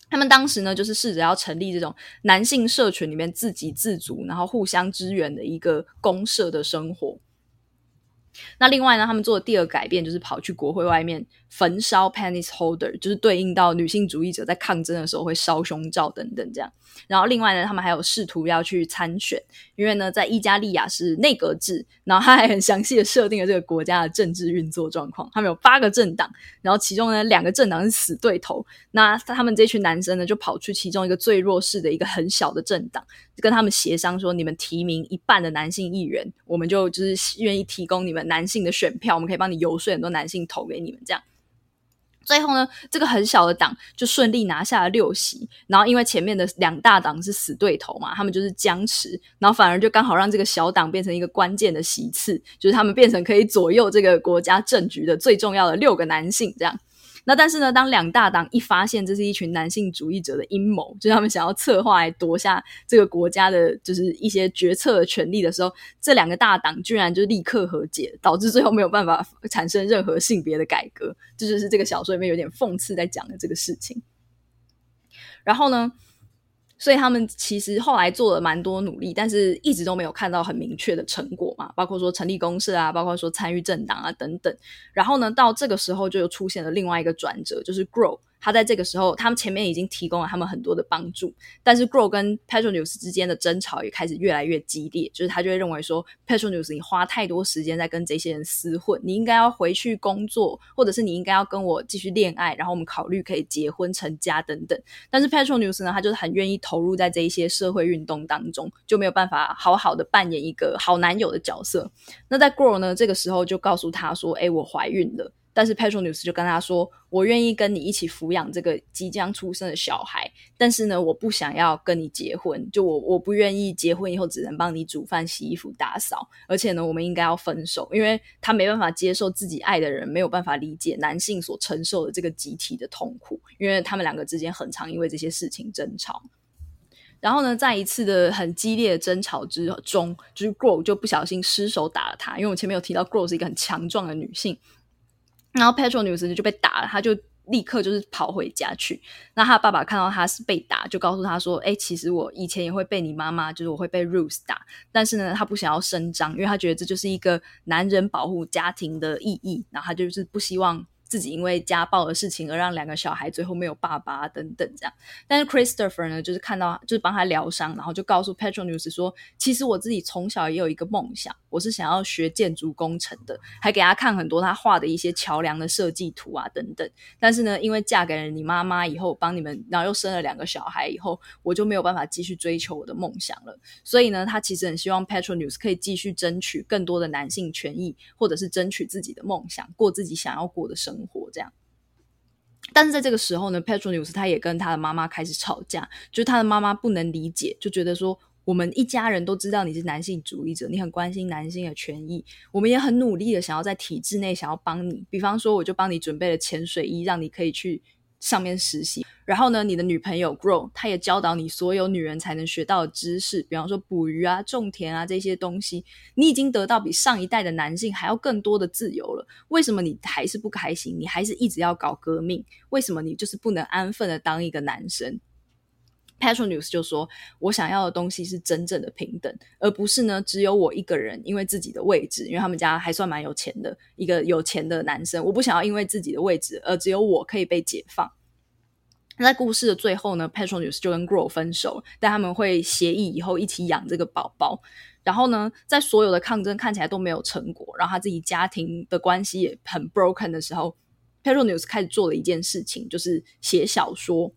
他们当时呢，就是试着要成立这种男性社群里面自给自足，然后互相支援的一个公社的生活。那另外呢，他们做的第二改变就是跑去国会外面焚烧 penis holder，就是对应到女性主义者在抗争的时候会烧胸罩等等这样。然后另外呢，他们还有试图要去参选，因为呢，在伊加利亚是内阁制，然后他还很详细的设定了这个国家的政治运作状况。他们有八个政党，然后其中呢两个政党是死对头。那他们这群男生呢，就跑去其中一个最弱势的一个很小的政党，跟他们协商说：你们提名一半的男性议员，我们就就是愿意提供你们男性的选票，我们可以帮你游说很多男性投给你们这样。最后呢，这个很小的党就顺利拿下了六席，然后因为前面的两大党是死对头嘛，他们就是僵持，然后反而就刚好让这个小党变成一个关键的席次，就是他们变成可以左右这个国家政局的最重要的六个男性这样。那但是呢，当两大党一发现这是一群男性主义者的阴谋，就是他们想要策划来夺下这个国家的，就是一些决策的权利的时候，这两个大党居然就立刻和解，导致最后没有办法产生任何性别的改革。这就是这个小说里面有点讽刺在讲的这个事情。然后呢，所以他们其实后来做了蛮多努力，但是一直都没有看到很明确的成果嘛，包括说成立公社啊，包括说参与政党啊等等。然后呢，到这个时候就又出现了另外一个转折，就是 Grow。他在这个时候，他们前面已经提供了他们很多的帮助，但是 Grow 跟 Petronius 之间的争吵也开始越来越激烈。就是他就会认为说，Petronius 你花太多时间在跟这些人厮混，你应该要回去工作，或者是你应该要跟我继续恋爱，然后我们考虑可以结婚成家等等。但是 Petronius 呢，他就是很愿意投入在这一些社会运动当中，就没有办法好好的扮演一个好男友的角色。那在 Grow 呢，这个时候就告诉他说：“诶，我怀孕了。”但是 Petronius 就跟他说：“我愿意跟你一起抚养这个即将出生的小孩，但是呢，我不想要跟你结婚。就我，我不愿意结婚以后只能帮你煮饭、洗衣服、打扫。而且呢，我们应该要分手，因为他没办法接受自己爱的人没有办法理解男性所承受的这个集体的痛苦，因为他们两个之间很常因为这些事情争吵。然后呢，在一次的很激烈的争吵之中，就是 Grow 就不小心失手打了他，因为我前面有提到 Grow 是一个很强壮的女性。”然后 Petrol 女神就被打了，他就立刻就是跑回家去。那他爸爸看到他是被打，就告诉他说：“哎，其实我以前也会被你妈妈，就是我会被 ruse 打，但是呢，他不想要声张，因为他觉得这就是一个男人保护家庭的意义，然后他就是不希望。”自己因为家暴的事情而让两个小孩最后没有爸爸等等这样，但是 Christopher 呢，就是看到就是帮他疗伤，然后就告诉 Petronius 说，其实我自己从小也有一个梦想，我是想要学建筑工程的，还给他看很多他画的一些桥梁的设计图啊等等。但是呢，因为嫁给了你妈妈以后，帮你们，然后又生了两个小孩以后，我就没有办法继续追求我的梦想了。所以呢，他其实很希望 Petronius 可以继续争取更多的男性权益，或者是争取自己的梦想，过自己想要过的生活。生活这样，但是在这个时候呢，Patronius 他也跟他的妈妈开始吵架，就是他的妈妈不能理解，就觉得说，我们一家人都知道你是男性主义者，你很关心男性的权益，我们也很努力的想要在体制内想要帮你，比方说，我就帮你准备了潜水衣，让你可以去。上面实习，然后呢，你的女朋友 Grow，她也教导你所有女人才能学到的知识，比方说捕鱼啊、种田啊这些东西。你已经得到比上一代的男性还要更多的自由了，为什么你还是不开心？你还是一直要搞革命？为什么你就是不能安分的当一个男生？Petronius 就说：“我想要的东西是真正的平等，而不是呢只有我一个人因为自己的位置，因为他们家还算蛮有钱的一个有钱的男生，我不想要因为自己的位置而只有我可以被解放。”在故事的最后呢，Petronius 就跟 Grow 分手，但他们会协议以后一起养这个宝宝。然后呢，在所有的抗争看起来都没有成果，然后他自己家庭的关系也很 broken 的时候，Petronius 开始做了一件事情，就是写小说。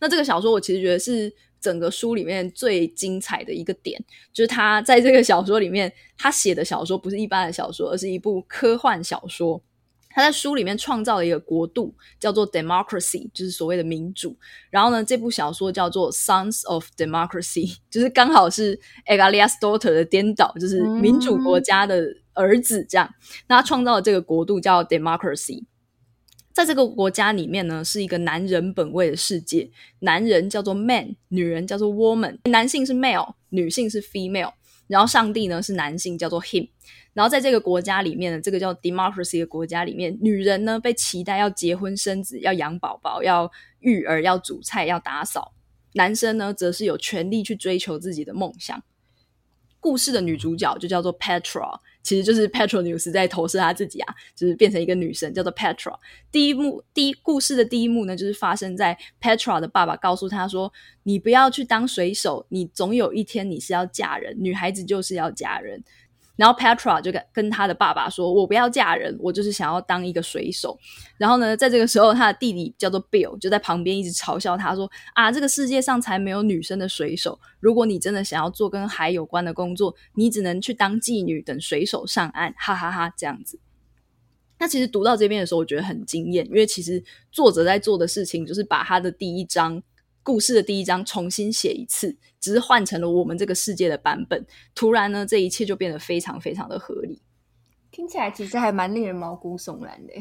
那这个小说我其实觉得是整个书里面最精彩的一个点，就是他在这个小说里面，他写的小说不是一般的小说，而是一部科幻小说。他在书里面创造了一个国度，叫做 Democracy，就是所谓的民主。然后呢，这部小说叫做 Sons of Democracy，*laughs* 就是刚好是 Egalia's daughter 的颠倒，就是民主国家的儿子这样。嗯、那他创造的这个国度叫 Democracy，在这个国家里面呢，是一个男人本位的世界，男人叫做 Man，女人叫做 Woman，男性是 Male，女性是 Female。然后上帝呢是男性，叫做 him。然后在这个国家里面呢，这个叫 democracy 的国家里面，女人呢被期待要结婚生子，要养宝宝，要育儿，要煮菜，要打扫。男生呢则是有权利去追求自己的梦想。故事的女主角就叫做 Petra。其实就是 Petronius 在投射他自己啊，就是变成一个女神，叫做 Petra。第一幕，第一故事的第一幕呢，就是发生在 Petra 的爸爸告诉他说：“你不要去当水手，你总有一天你是要嫁人，女孩子就是要嫁人。”然后 Petra 就跟跟他的爸爸说：“我不要嫁人，我就是想要当一个水手。”然后呢，在这个时候，他的弟弟叫做 Bill 就在旁边一直嘲笑他说：“啊，这个世界上才没有女生的水手。如果你真的想要做跟海有关的工作，你只能去当妓女，等水手上岸。”哈哈哈，这样子。那其实读到这边的时候，我觉得很惊艳，因为其实作者在做的事情就是把他的第一章故事的第一章重新写一次，只是换成了我们这个世界的版本。突然呢，这一切就变得非常非常的合理。听起来其实还蛮令人毛骨悚然的。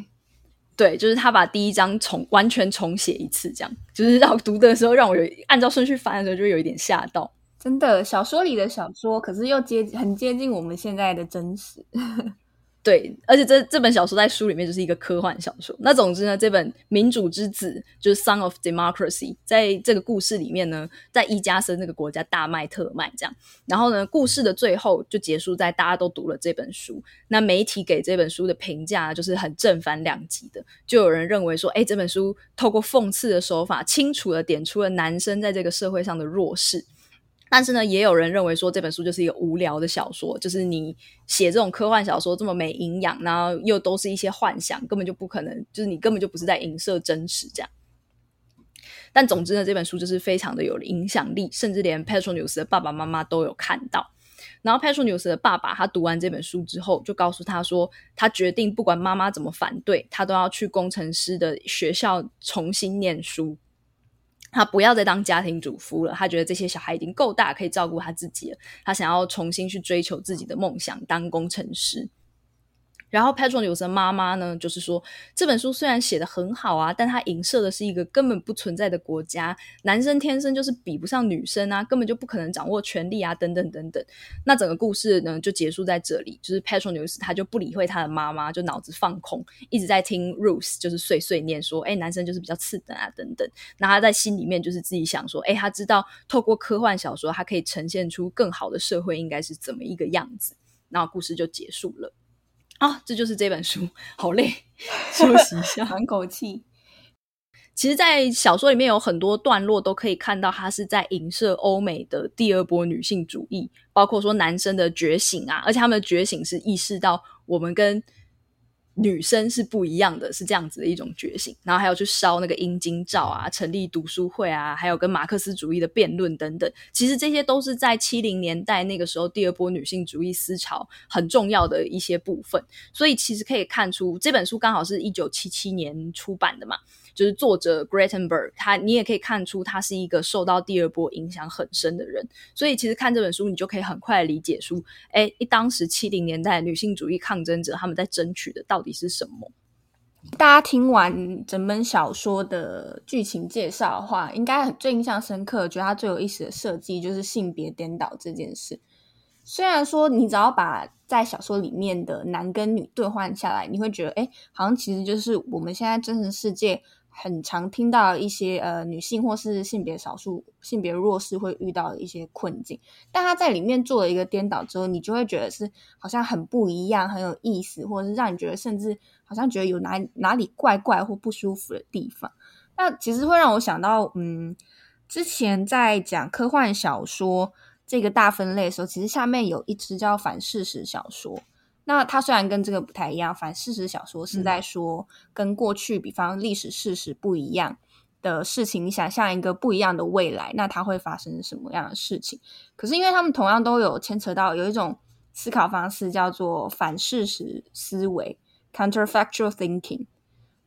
对，就是他把第一章重完全重写一次，这样就是让读的时候让我有按照顺序翻的时候就有一点吓到。真的，小说里的小说，可是又接很接近我们现在的真实。对，而且这这本小说在书里面就是一个科幻小说。那总之呢，这本《民主之子》就是《Son of Democracy》在这个故事里面呢，在伊加森那个国家大卖特卖这样。然后呢，故事的最后就结束在大家都读了这本书。那媒体给这本书的评价就是很正反两极的。就有人认为说，哎，这本书透过讽刺的手法，清楚地点出了男生在这个社会上的弱势。但是呢，也有人认为说这本书就是一个无聊的小说，就是你写这种科幻小说这么没营养，然后又都是一些幻想，根本就不可能，就是你根本就不是在影射真实这样。但总之呢，这本书就是非常的有影响力，甚至连 Petronius 的爸爸妈妈都有看到。然后 Petronius 的爸爸他读完这本书之后，就告诉他说，他决定不管妈妈怎么反对，他都要去工程师的学校重新念书。他不要再当家庭主妇了，他觉得这些小孩已经够大，可以照顾他自己了。他想要重新去追求自己的梦想，当工程师。然后，Patronius 妈妈呢，就是说这本书虽然写得很好啊，但它影射的是一个根本不存在的国家，男生天生就是比不上女生啊，根本就不可能掌握权力啊，等等等等。那整个故事呢，就结束在这里，就是 Patronius 他就不理会他的妈妈，就脑子放空，一直在听 Ruth 就是碎碎念说，哎，男生就是比较次等啊，等等。那他在心里面就是自己想说，哎，他知道透过科幻小说，他可以呈现出更好的社会应该是怎么一个样子。然后故事就结束了。啊，这就是这本书，好累，休息一下，*laughs* 喘口气。其实，在小说里面有很多段落都可以看到，它是在影射欧美的第二波女性主义，包括说男生的觉醒啊，而且他们的觉醒是意识到我们跟。女生是不一样的，是这样子的一种觉醒，然后还有去烧那个阴茎照啊，成立读书会啊，还有跟马克思主义的辩论等等，其实这些都是在七零年代那个时候第二波女性主义思潮很重要的一些部分，所以其实可以看出这本书刚好是一九七七年出版的嘛。就是作者 g r e t e n b e r g 他你也可以看出他是一个受到第二波影响很深的人，所以其实看这本书，你就可以很快理解出，哎，当时七零年代女性主义抗争者他们在争取的到底是什么？大家听完整本小说的剧情介绍的话，应该很最印象深刻，觉得它最有意思的设计就是性别颠倒这件事。虽然说你只要把在小说里面的男跟女对换下来，你会觉得，哎，好像其实就是我们现在真实世界。很常听到一些呃女性或是性别少数、性别弱势会遇到的一些困境，但他在里面做了一个颠倒之后，你就会觉得是好像很不一样、很有意思，或者是让你觉得甚至好像觉得有哪哪里怪怪或不舒服的地方。那其实会让我想到，嗯，之前在讲科幻小说这个大分类的时候，其实下面有一支叫反事实小说。那它虽然跟这个不太一样，反事实小说是在说跟过去，比方历史事实不一样的事情，你想象一个不一样的未来，那它会发生什么样的事情？可是因为他们同样都有牵扯到有一种思考方式叫做反事实思维 （counterfactual thinking）。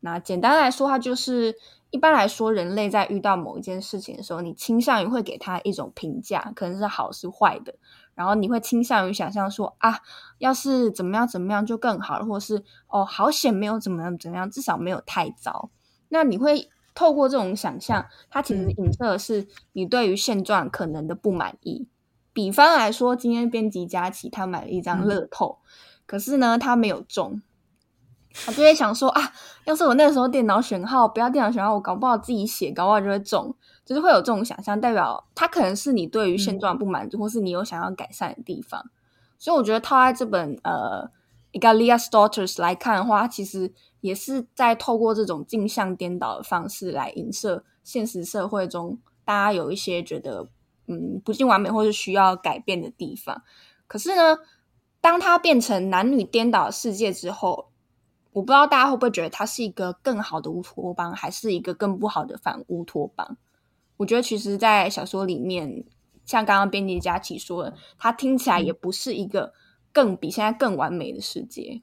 那简单来说，它就是一般来说，人类在遇到某一件事情的时候，你倾向于会给它一种评价，可能是好是坏的。然后你会倾向于想象说啊，要是怎么样怎么样就更好了，或是哦，好险没有怎么样怎么样，至少没有太糟。那你会透过这种想象，它其实影射的是你对于现状可能的不满意。比方来说，今天编辑佳琪他买了一张乐透，嗯、可是呢他没有中，他就会想说啊，要是我那个时候电脑选号不要电脑选号，我搞不好自己写，搞不好就会中。就是会有这种想象，代表它可能是你对于现状不满足，嗯、或是你有想要改善的地方。所以我觉得套在这本呃《Egalia's Daughters》来看的话，其实也是在透过这种镜像颠倒的方式来影射现实社会中大家有一些觉得嗯不尽完美或是需要改变的地方。可是呢，当它变成男女颠倒的世界之后，我不知道大家会不会觉得它是一个更好的乌托邦，还是一个更不好的反乌托邦？我觉得其实，在小说里面，像刚刚编辑佳琪说的，它听起来也不是一个更比现在更完美的世界。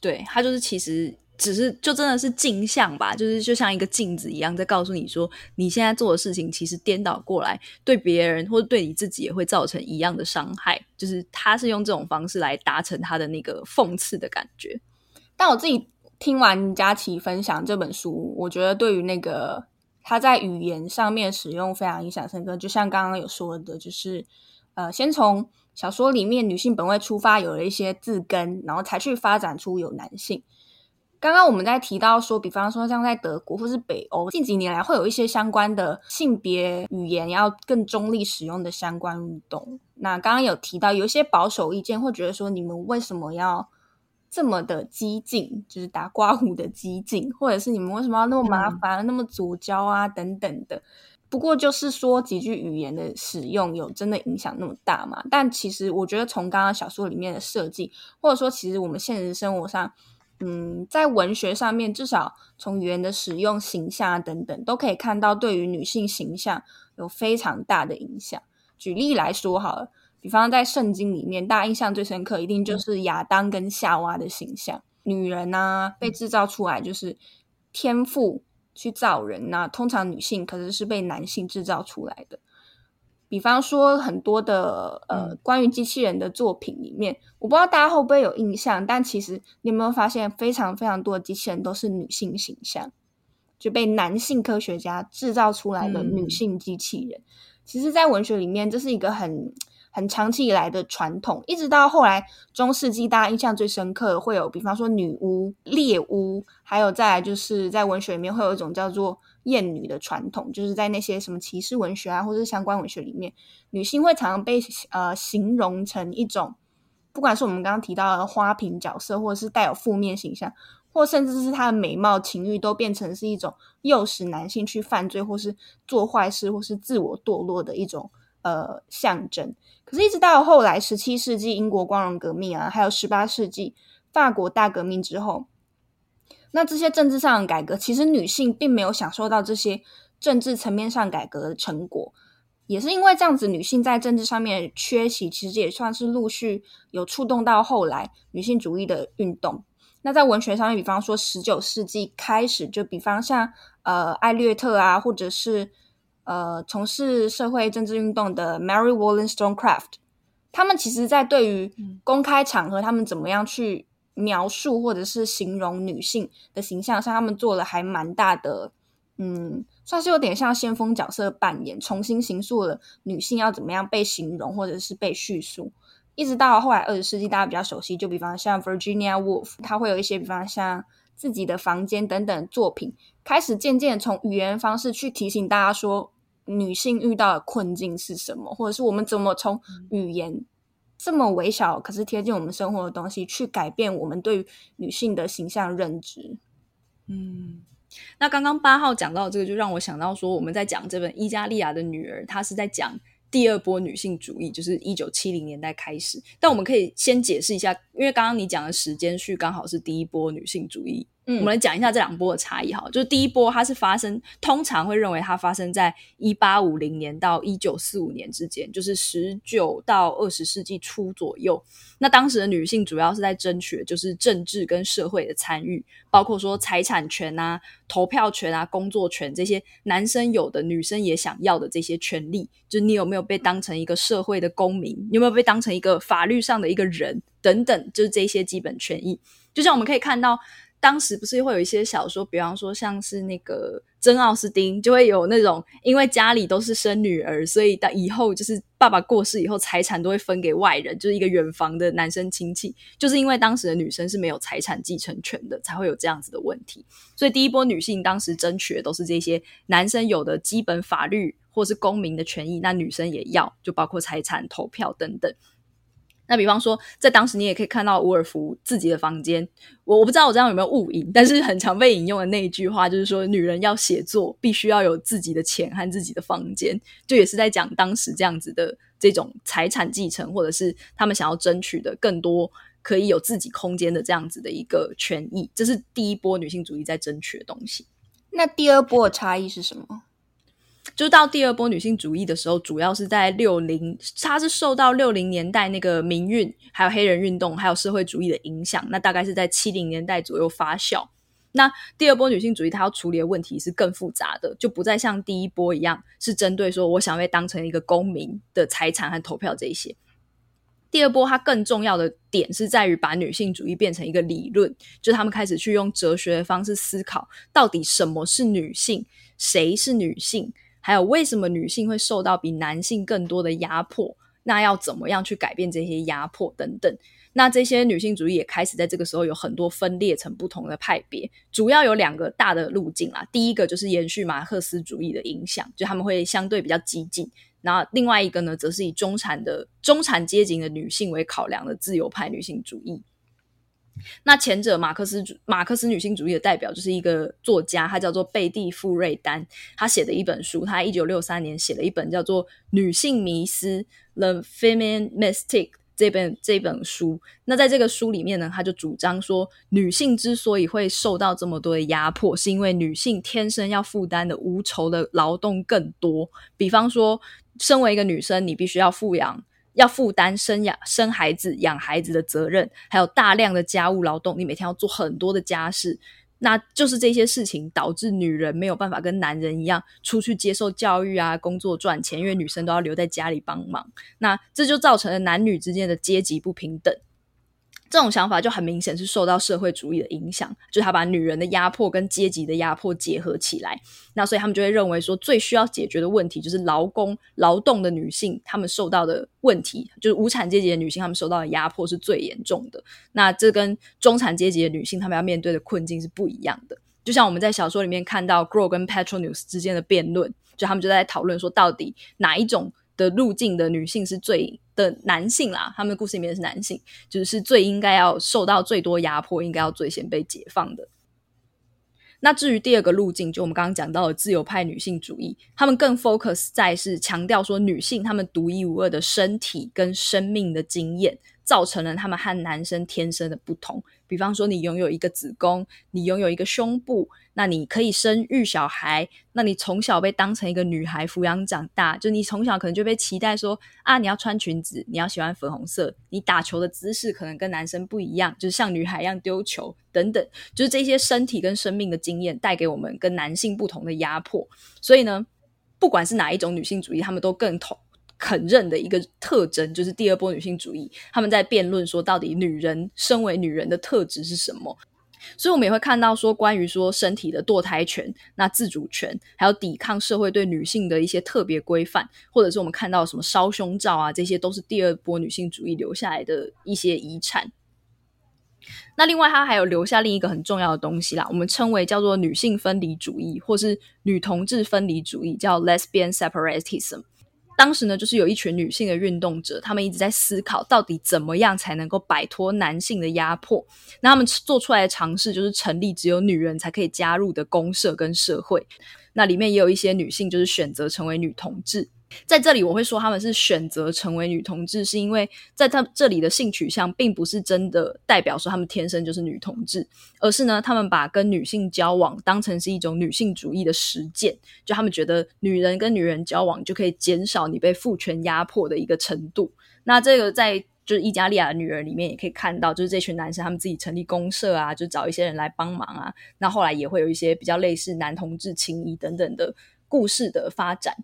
对，它就是其实只是就真的是镜像吧，就是就像一个镜子一样，在告诉你说，你现在做的事情其实颠倒过来，对别人或者对你自己也会造成一样的伤害。就是他是用这种方式来达成他的那个讽刺的感觉。但我自己听完佳琪分享这本书，我觉得对于那个他在语言上面使用非常印象深刻。就像刚刚有说的，就是呃，先从小说里面女性本位出发，有了一些字根，然后才去发展出有男性。刚刚我们在提到说，比方说像在德国或是北欧，近几年来会有一些相关的性别语言要更中立使用的相关运动。那刚刚有提到有一些保守意见会觉得说，你们为什么要这么的激进，就是打刮胡的激进，或者是你们为什么要那么麻烦、嗯、那么左胶啊等等的。不过就是说几句语言的使用有真的影响那么大吗？但其实我觉得从刚刚小说里面的设计，或者说其实我们现实生活上。嗯，在文学上面，至少从语言的使用、形象啊等等，都可以看到对于女性形象有非常大的影响。举例来说好了，比方在圣经里面，大家印象最深刻，一定就是亚当跟夏娃的形象。女人呢、啊，被制造出来就是天赋去造人呐、啊，通常女性可是是被男性制造出来的。比方说很多的呃关于机器人的作品里面，我不知道大家会不会有印象，但其实你有没有发现，非常非常多的机器人都是女性形象，就被男性科学家制造出来的女性机器人。嗯、其实，在文学里面，这是一个很很长期以来的传统，一直到后来中世纪，大家印象最深刻的会有，比方说女巫、猎巫，还有再来就是在文学里面会有一种叫做。艳女的传统，就是在那些什么骑士文学啊，或者是相关文学里面，女性会常常被呃形容成一种，不管是我们刚刚提到的花瓶角色，或者是带有负面形象，或甚至是她的美貌、情欲，都变成是一种诱使男性去犯罪，或是做坏事，或是自我堕落的一种呃象征。可是，一直到后来十七世纪英国光荣革命啊，还有十八世纪法国大革命之后。那这些政治上的改革，其实女性并没有享受到这些政治层面上改革的成果，也是因为这样子，女性在政治上面缺席，其实也算是陆续有触动到后来女性主义的运动。那在文学上面，比方说十九世纪开始，就比方像呃艾略特啊，或者是呃从事社会政治运动的 Mary Wollstonecraft，他们其实在对于公开场合，他们怎么样去。描述或者是形容女性的形象上，他们做了还蛮大的，嗯，算是有点像先锋角色扮演，重新形塑了女性要怎么样被形容或者是被叙述。一直到后来二十世纪，大家比较熟悉，就比方像 Virginia Woolf，她会有一些比方像自己的房间等等作品，开始渐渐从语言方式去提醒大家说，女性遇到的困境是什么，或者是我们怎么从语言。这么微小，可是贴近我们生活的东西，去改变我们对女性的形象认知。嗯，那刚刚八号讲到这个，就让我想到说，我们在讲这本《伊加利亚的女儿》，她是在讲第二波女性主义，就是一九七零年代开始。但我们可以先解释一下，因为刚刚你讲的时间序刚好是第一波女性主义。我们来讲一下这两波的差异哈，就是第一波它是发生，通常会认为它发生在一八五零年到一九四五年之间，就是十九到二十世纪初左右。那当时的女性主要是在争取就是政治跟社会的参与，包括说财产权啊、投票权啊、工作权这些男生有的、女生也想要的这些权利，就是你有没有被当成一个社会的公民，你有没有被当成一个法律上的一个人等等，就是这些基本权益。就像我们可以看到。当时不是会有一些小说，比方说像是那个珍奥斯汀，就会有那种因为家里都是生女儿，所以到以后就是爸爸过世以后，财产都会分给外人，就是一个远房的男生亲戚。就是因为当时的女生是没有财产继承权的，才会有这样子的问题。所以第一波女性当时争取的都是这些男生有的基本法律或是公民的权益，那女生也要，就包括财产、投票等等。那比方说，在当时你也可以看到伍尔夫自己的房间。我我不知道我这样有没有误引，但是很常被引用的那一句话就是说，女人要写作必须要有自己的钱和自己的房间，就也是在讲当时这样子的这种财产继承，或者是他们想要争取的更多可以有自己空间的这样子的一个权益。这是第一波女性主义在争取的东西。那第二波的差异是什么？就到第二波女性主义的时候，主要是在六零，它是受到六零年代那个民运，还有黑人运动，还有社会主义的影响。那大概是在七零年代左右发酵。那第二波女性主义，它要处理的问题是更复杂的，就不再像第一波一样是针对说我想被当成一个公民的财产和投票这一些。第二波它更重要的点是在于把女性主义变成一个理论，就他们开始去用哲学的方式思考，到底什么是女性，谁是女性，还有为什么女性会受到比男性更多的压迫，那要怎么样去改变这些压迫等等。那这些女性主义也开始在这个时候有很多分裂成不同的派别，主要有两个大的路径啦。第一个就是延续马克思主义的影响，就他们会相对比较激进。然后另外一个呢，则是以中产的中产阶级的女性为考量的自由派女性主义。那前者马克思主马克思女性主义的代表就是一个作家，她叫做贝蒂·富瑞丹，她写的一本书，她一九六三年写了一本叫做《女性迷思》（The Feminine Mystique）。这本这本书，那在这个书里面呢，她就主张说，女性之所以会受到这么多的压迫，是因为女性天生要负担的无酬的劳动更多。比方说，身为一个女生，你必须要富养、要负担生养、生孩子、养孩子的责任，还有大量的家务劳动，你每天要做很多的家事。那就是这些事情导致女人没有办法跟男人一样出去接受教育啊，工作赚钱，因为女生都要留在家里帮忙。那这就造成了男女之间的阶级不平等。这种想法就很明显是受到社会主义的影响，就是他把女人的压迫跟阶级的压迫结合起来。那所以他们就会认为说，最需要解决的问题就是劳工、劳动的女性，她们受到的问题，就是无产阶级的女性，她们受到的压迫是最严重的。那这跟中产阶级的女性，她们要面对的困境是不一样的。就像我们在小说里面看到 Grow 跟 Petronius 之间的辩论，就他们就在讨论说，到底哪一种的路径的女性是最的男性啦，他们的故事里面是男性，就是最应该要受到最多压迫，应该要最先被解放的。那至于第二个路径，就我们刚刚讲到的自由派女性主义，他们更 focus 在是强调说女性她们独一无二的身体跟生命的经验。造成了他们和男生天生的不同。比方说，你拥有一个子宫，你拥有一个胸部，那你可以生育小孩。那你从小被当成一个女孩抚养长大，就你从小可能就被期待说啊，你要穿裙子，你要喜欢粉红色，你打球的姿势可能跟男生不一样，就是像女孩一样丢球等等。就是这些身体跟生命的经验带给我们跟男性不同的压迫。所以呢，不管是哪一种女性主义，他们都更同。肯认的一个特征就是第二波女性主义，他们在辩论说，到底女人身为女人的特质是什么？所以，我们也会看到说，关于说身体的堕胎权、那自主权，还有抵抗社会对女性的一些特别规范，或者是我们看到什么烧胸罩啊，这些都是第二波女性主义留下来的一些遗产。那另外，它还有留下另一个很重要的东西啦，我们称为叫做女性分离主义，或是女同志分离主义，叫 lesbian separatism。当时呢，就是有一群女性的运动者，她们一直在思考，到底怎么样才能够摆脱男性的压迫。那她们做出来的尝试，就是成立只有女人才可以加入的公社跟社会。那里面也有一些女性，就是选择成为女同志。在这里，我会说他们是选择成为女同志，是因为在他这里的性取向并不是真的代表说他们天生就是女同志，而是呢，他们把跟女性交往当成是一种女性主义的实践，就他们觉得女人跟女人交往就可以减少你被父权压迫的一个程度。那这个在就是伊加利亚的女儿里面也可以看到，就是这群男生他们自己成立公社啊，就找一些人来帮忙啊。那后来也会有一些比较类似男同志情谊等等的故事的发展。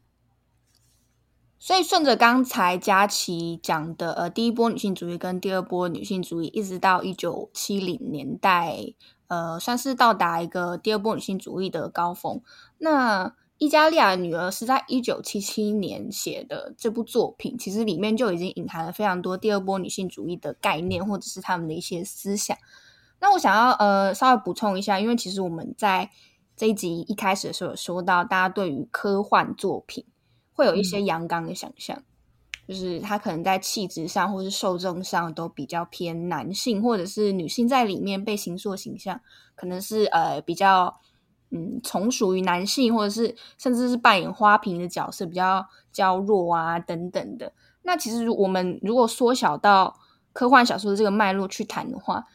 所以顺着刚才佳琪讲的，呃，第一波女性主义跟第二波女性主义，一直到一九七零年代，呃，算是到达一个第二波女性主义的高峰。那伊加利亚的女儿是在一九七七年写的这部作品，其实里面就已经隐含了非常多第二波女性主义的概念，或者是他们的一些思想。那我想要呃稍微补充一下，因为其实我们在这一集一开始的时候有说到，大家对于科幻作品。会有一些阳刚的想象，嗯、就是他可能在气质上或是受众上都比较偏男性，或者是女性在里面被形塑形象，可能是呃比较嗯从属于男性，或者是甚至是扮演花瓶的角色，比较娇弱啊等等的。那其实我们如果缩小到科幻小说的这个脉络去谈的话，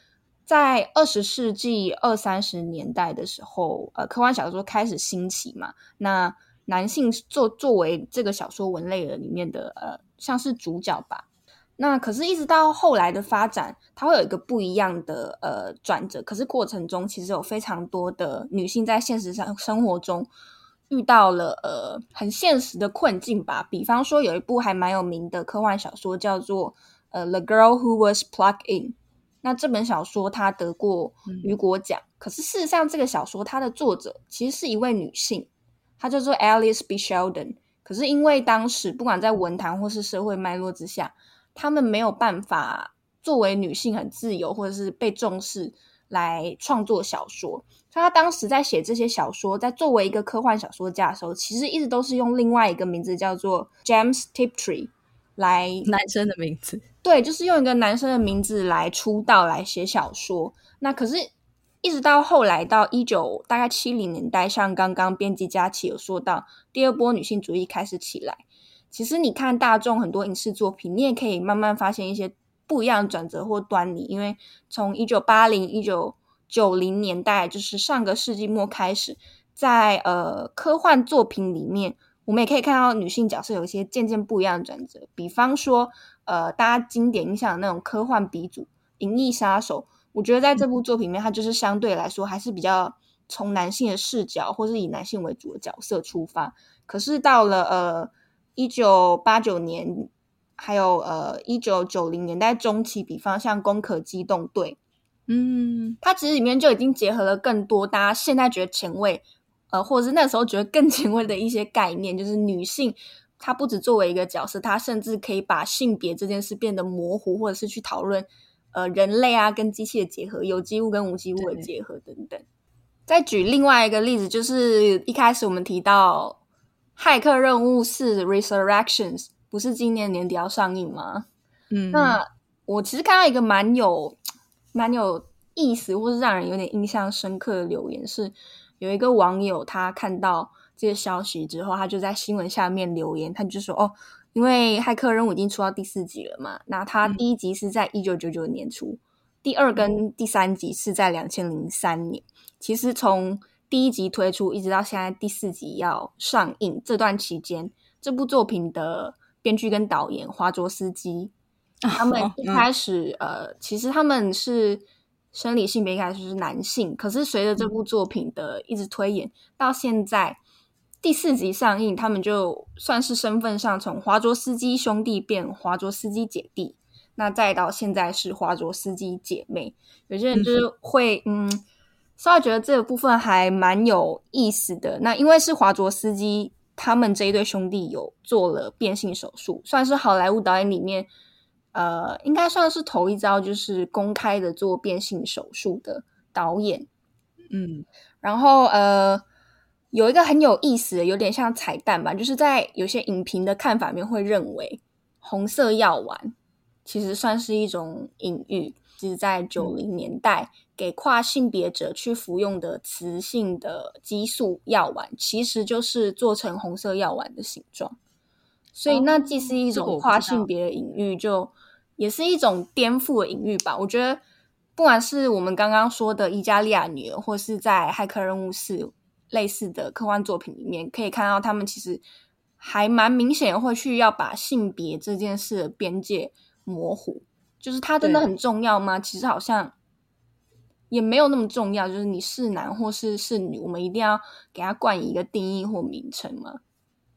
在二十世纪二三十年代的时候，呃，科幻小说开始兴起嘛，那。男性作作为这个小说文类的里面的呃，像是主角吧。那可是，一直到后来的发展，它会有一个不一样的呃转折。可是过程中，其实有非常多的女性在现实上生活中遇到了呃很现实的困境吧。比方说，有一部还蛮有名的科幻小说叫做呃《The Girl Who Was Plugged In》。那这本小说它得过雨果奖，嗯、可是事实上，这个小说它的作者其实是一位女性，她叫做 Alice B. Sheldon。可是因为当时不管在文坛或是社会脉络之下，他们没有办法作为女性很自由或者是被重视来创作小说，所以他当时在写这些小说，在作为一个科幻小说家的时候，其实一直都是用另外一个名字叫做 James Tiptree 来男生的名字，对，就是用一个男生的名字来出道来写小说。那可是，一直到后来到一九大概七零年代，像刚刚编辑佳琪有说到，第二波女性主义开始起来。其实你看大众很多影视作品，你也可以慢慢发现一些不一样的转折或端倪。因为从一九八零、一九九零年代，就是上个世纪末开始，在呃科幻作品里面，我们也可以看到女性角色有一些渐渐不一样的转折。比方说，呃，大家经典印象的那种科幻鼻祖《银翼杀手》，我觉得在这部作品里面，它就是相对来说还是比较从男性的视角，或是以男性为主的角色出发。可是到了呃。一九八九年，还有呃一九九零年代中期，比方像《攻壳机动队》，嗯，它其实里面就已经结合了更多大家现在觉得前卫，呃，或者是那时候觉得更 *laughs* 前卫的一些概念，就是女性她不只作为一个角色，她甚至可以把性别这件事变得模糊，或者是去讨论呃人类啊跟机器的结合，有机物跟无机物的结合等等。再举另外一个例子，就是一开始我们提到。骇客任务四 Resurrections 不是今年年底要上映吗？嗯，那我其实看到一个蛮有蛮有意思，或是让人有点印象深刻的留言，是有一个网友他看到这个消息之后，他就在新闻下面留言，他就说：“哦，因为骇客任务已经出到第四集了嘛，那他第一集是在一九九九年出，嗯、第二跟第三集是在两千零三年，其实从。”第一集推出，一直到现在第四集要上映，这段期间，这部作品的编剧跟导演华卓斯基，*laughs* 他们一开始、呃，其实他们是生理性别一开始是男性，可是随着这部作品的一直推演，嗯、到现在第四集上映，他们就算是身份上从华卓斯基兄弟变华卓斯基姐弟，那再到现在是华卓斯基姐妹，有些人就是会嗯。嗯稍微觉得这个部分还蛮有意思的。那因为是华卓斯基他们这一对兄弟有做了变性手术，算是好莱坞导演里面，呃，应该算是头一遭就是公开的做变性手术的导演。嗯，然后呃，有一个很有意思的，有点像彩蛋吧，就是在有些影评的看法面会认为，红色药丸其实算是一种隐喻。是在九零年代给跨性别者去服用的雌性的激素药丸，其实就是做成红色药丸的形状。所以那既是一种跨性别的隐喻，就也是一种颠覆的隐喻吧。我觉得，不管是我们刚刚说的《伊加利亚女儿》，或是在《骇客任务四》类似的科幻作品里面，可以看到他们其实还蛮明显会去要把性别这件事的边界模糊。就是它真的很重要吗？其实好像也没有那么重要。就是你是男或是是女，我们一定要给它冠以一个定义或名称吗？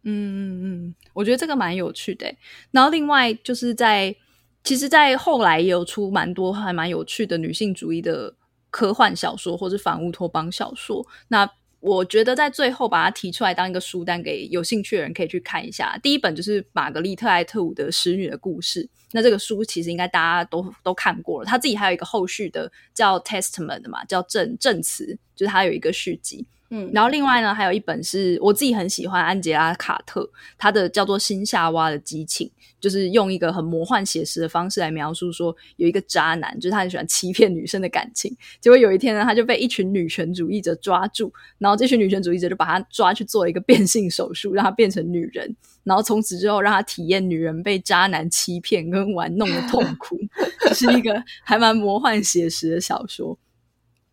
嗯嗯嗯，我觉得这个蛮有趣的。然后另外就是在，其实，在后来也有出蛮多还蛮有趣的女性主义的科幻小说或是反乌托邦小说。那我觉得在最后把它提出来当一个书单，给有兴趣的人可以去看一下。第一本就是玛格丽特·艾特伍的《使女的故事》，那这个书其实应该大家都都看过了。他自己还有一个后续的叫《Testament》的嘛，叫证证词，就是他有一个续集。嗯，然后另外呢，还有一本是我自己很喜欢安杰拉·卡特，他的叫做《新夏娃的激情》，就是用一个很魔幻写实的方式来描述说，有一个渣男，就是他很喜欢欺骗女生的感情，结果有一天呢，他就被一群女权主义者抓住，然后这群女权主义者就把他抓去做一个变性手术，让他变成女人，然后从此之后让他体验女人被渣男欺骗跟玩弄的痛苦，*laughs* 是一个还蛮魔幻写实的小说。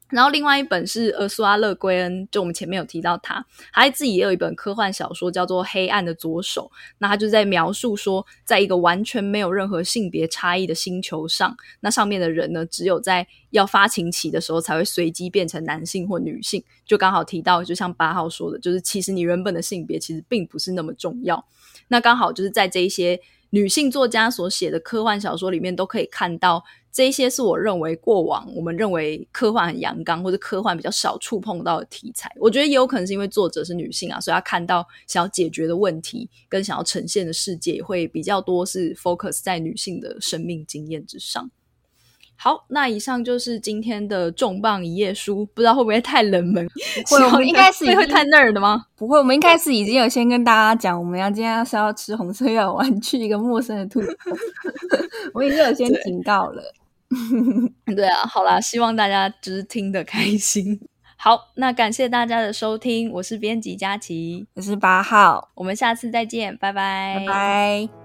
然后另外一本是厄苏阿·勒圭恩，就我们前面有提到他，他自己也有一本科幻小说叫做《黑暗的左手》，那他就在描述说，在一个完全没有任何性别差异的星球上，那上面的人呢，只有在要发情期的时候才会随机变成男性或女性，就刚好提到，就像八号说的，就是其实你原本的性别其实并不是那么重要，那刚好就是在这一些女性作家所写的科幻小说里面都可以看到。这些是我认为过往我们认为科幻很阳刚或者科幻比较少触碰到的题材，我觉得也有可能是因为作者是女性啊，所以她看到想要解决的问题跟想要呈现的世界会比较多是 focus 在女性的生命经验之上。好，那以上就是今天的重磅一页书，不知道会不会太冷门？*laughs* 会，我们应该是会太 nerd 的吗？不会，我们一开始已经有先跟大家讲，我们要今天是要吃红色药丸，去一个陌生的兔子，*laughs* 我已经有先警告了。*laughs* 对啊，好啦，希望大家只是听得开心。好，那感谢大家的收听，我是编辑佳琪，我是八号，我们下次再见，拜拜，拜拜。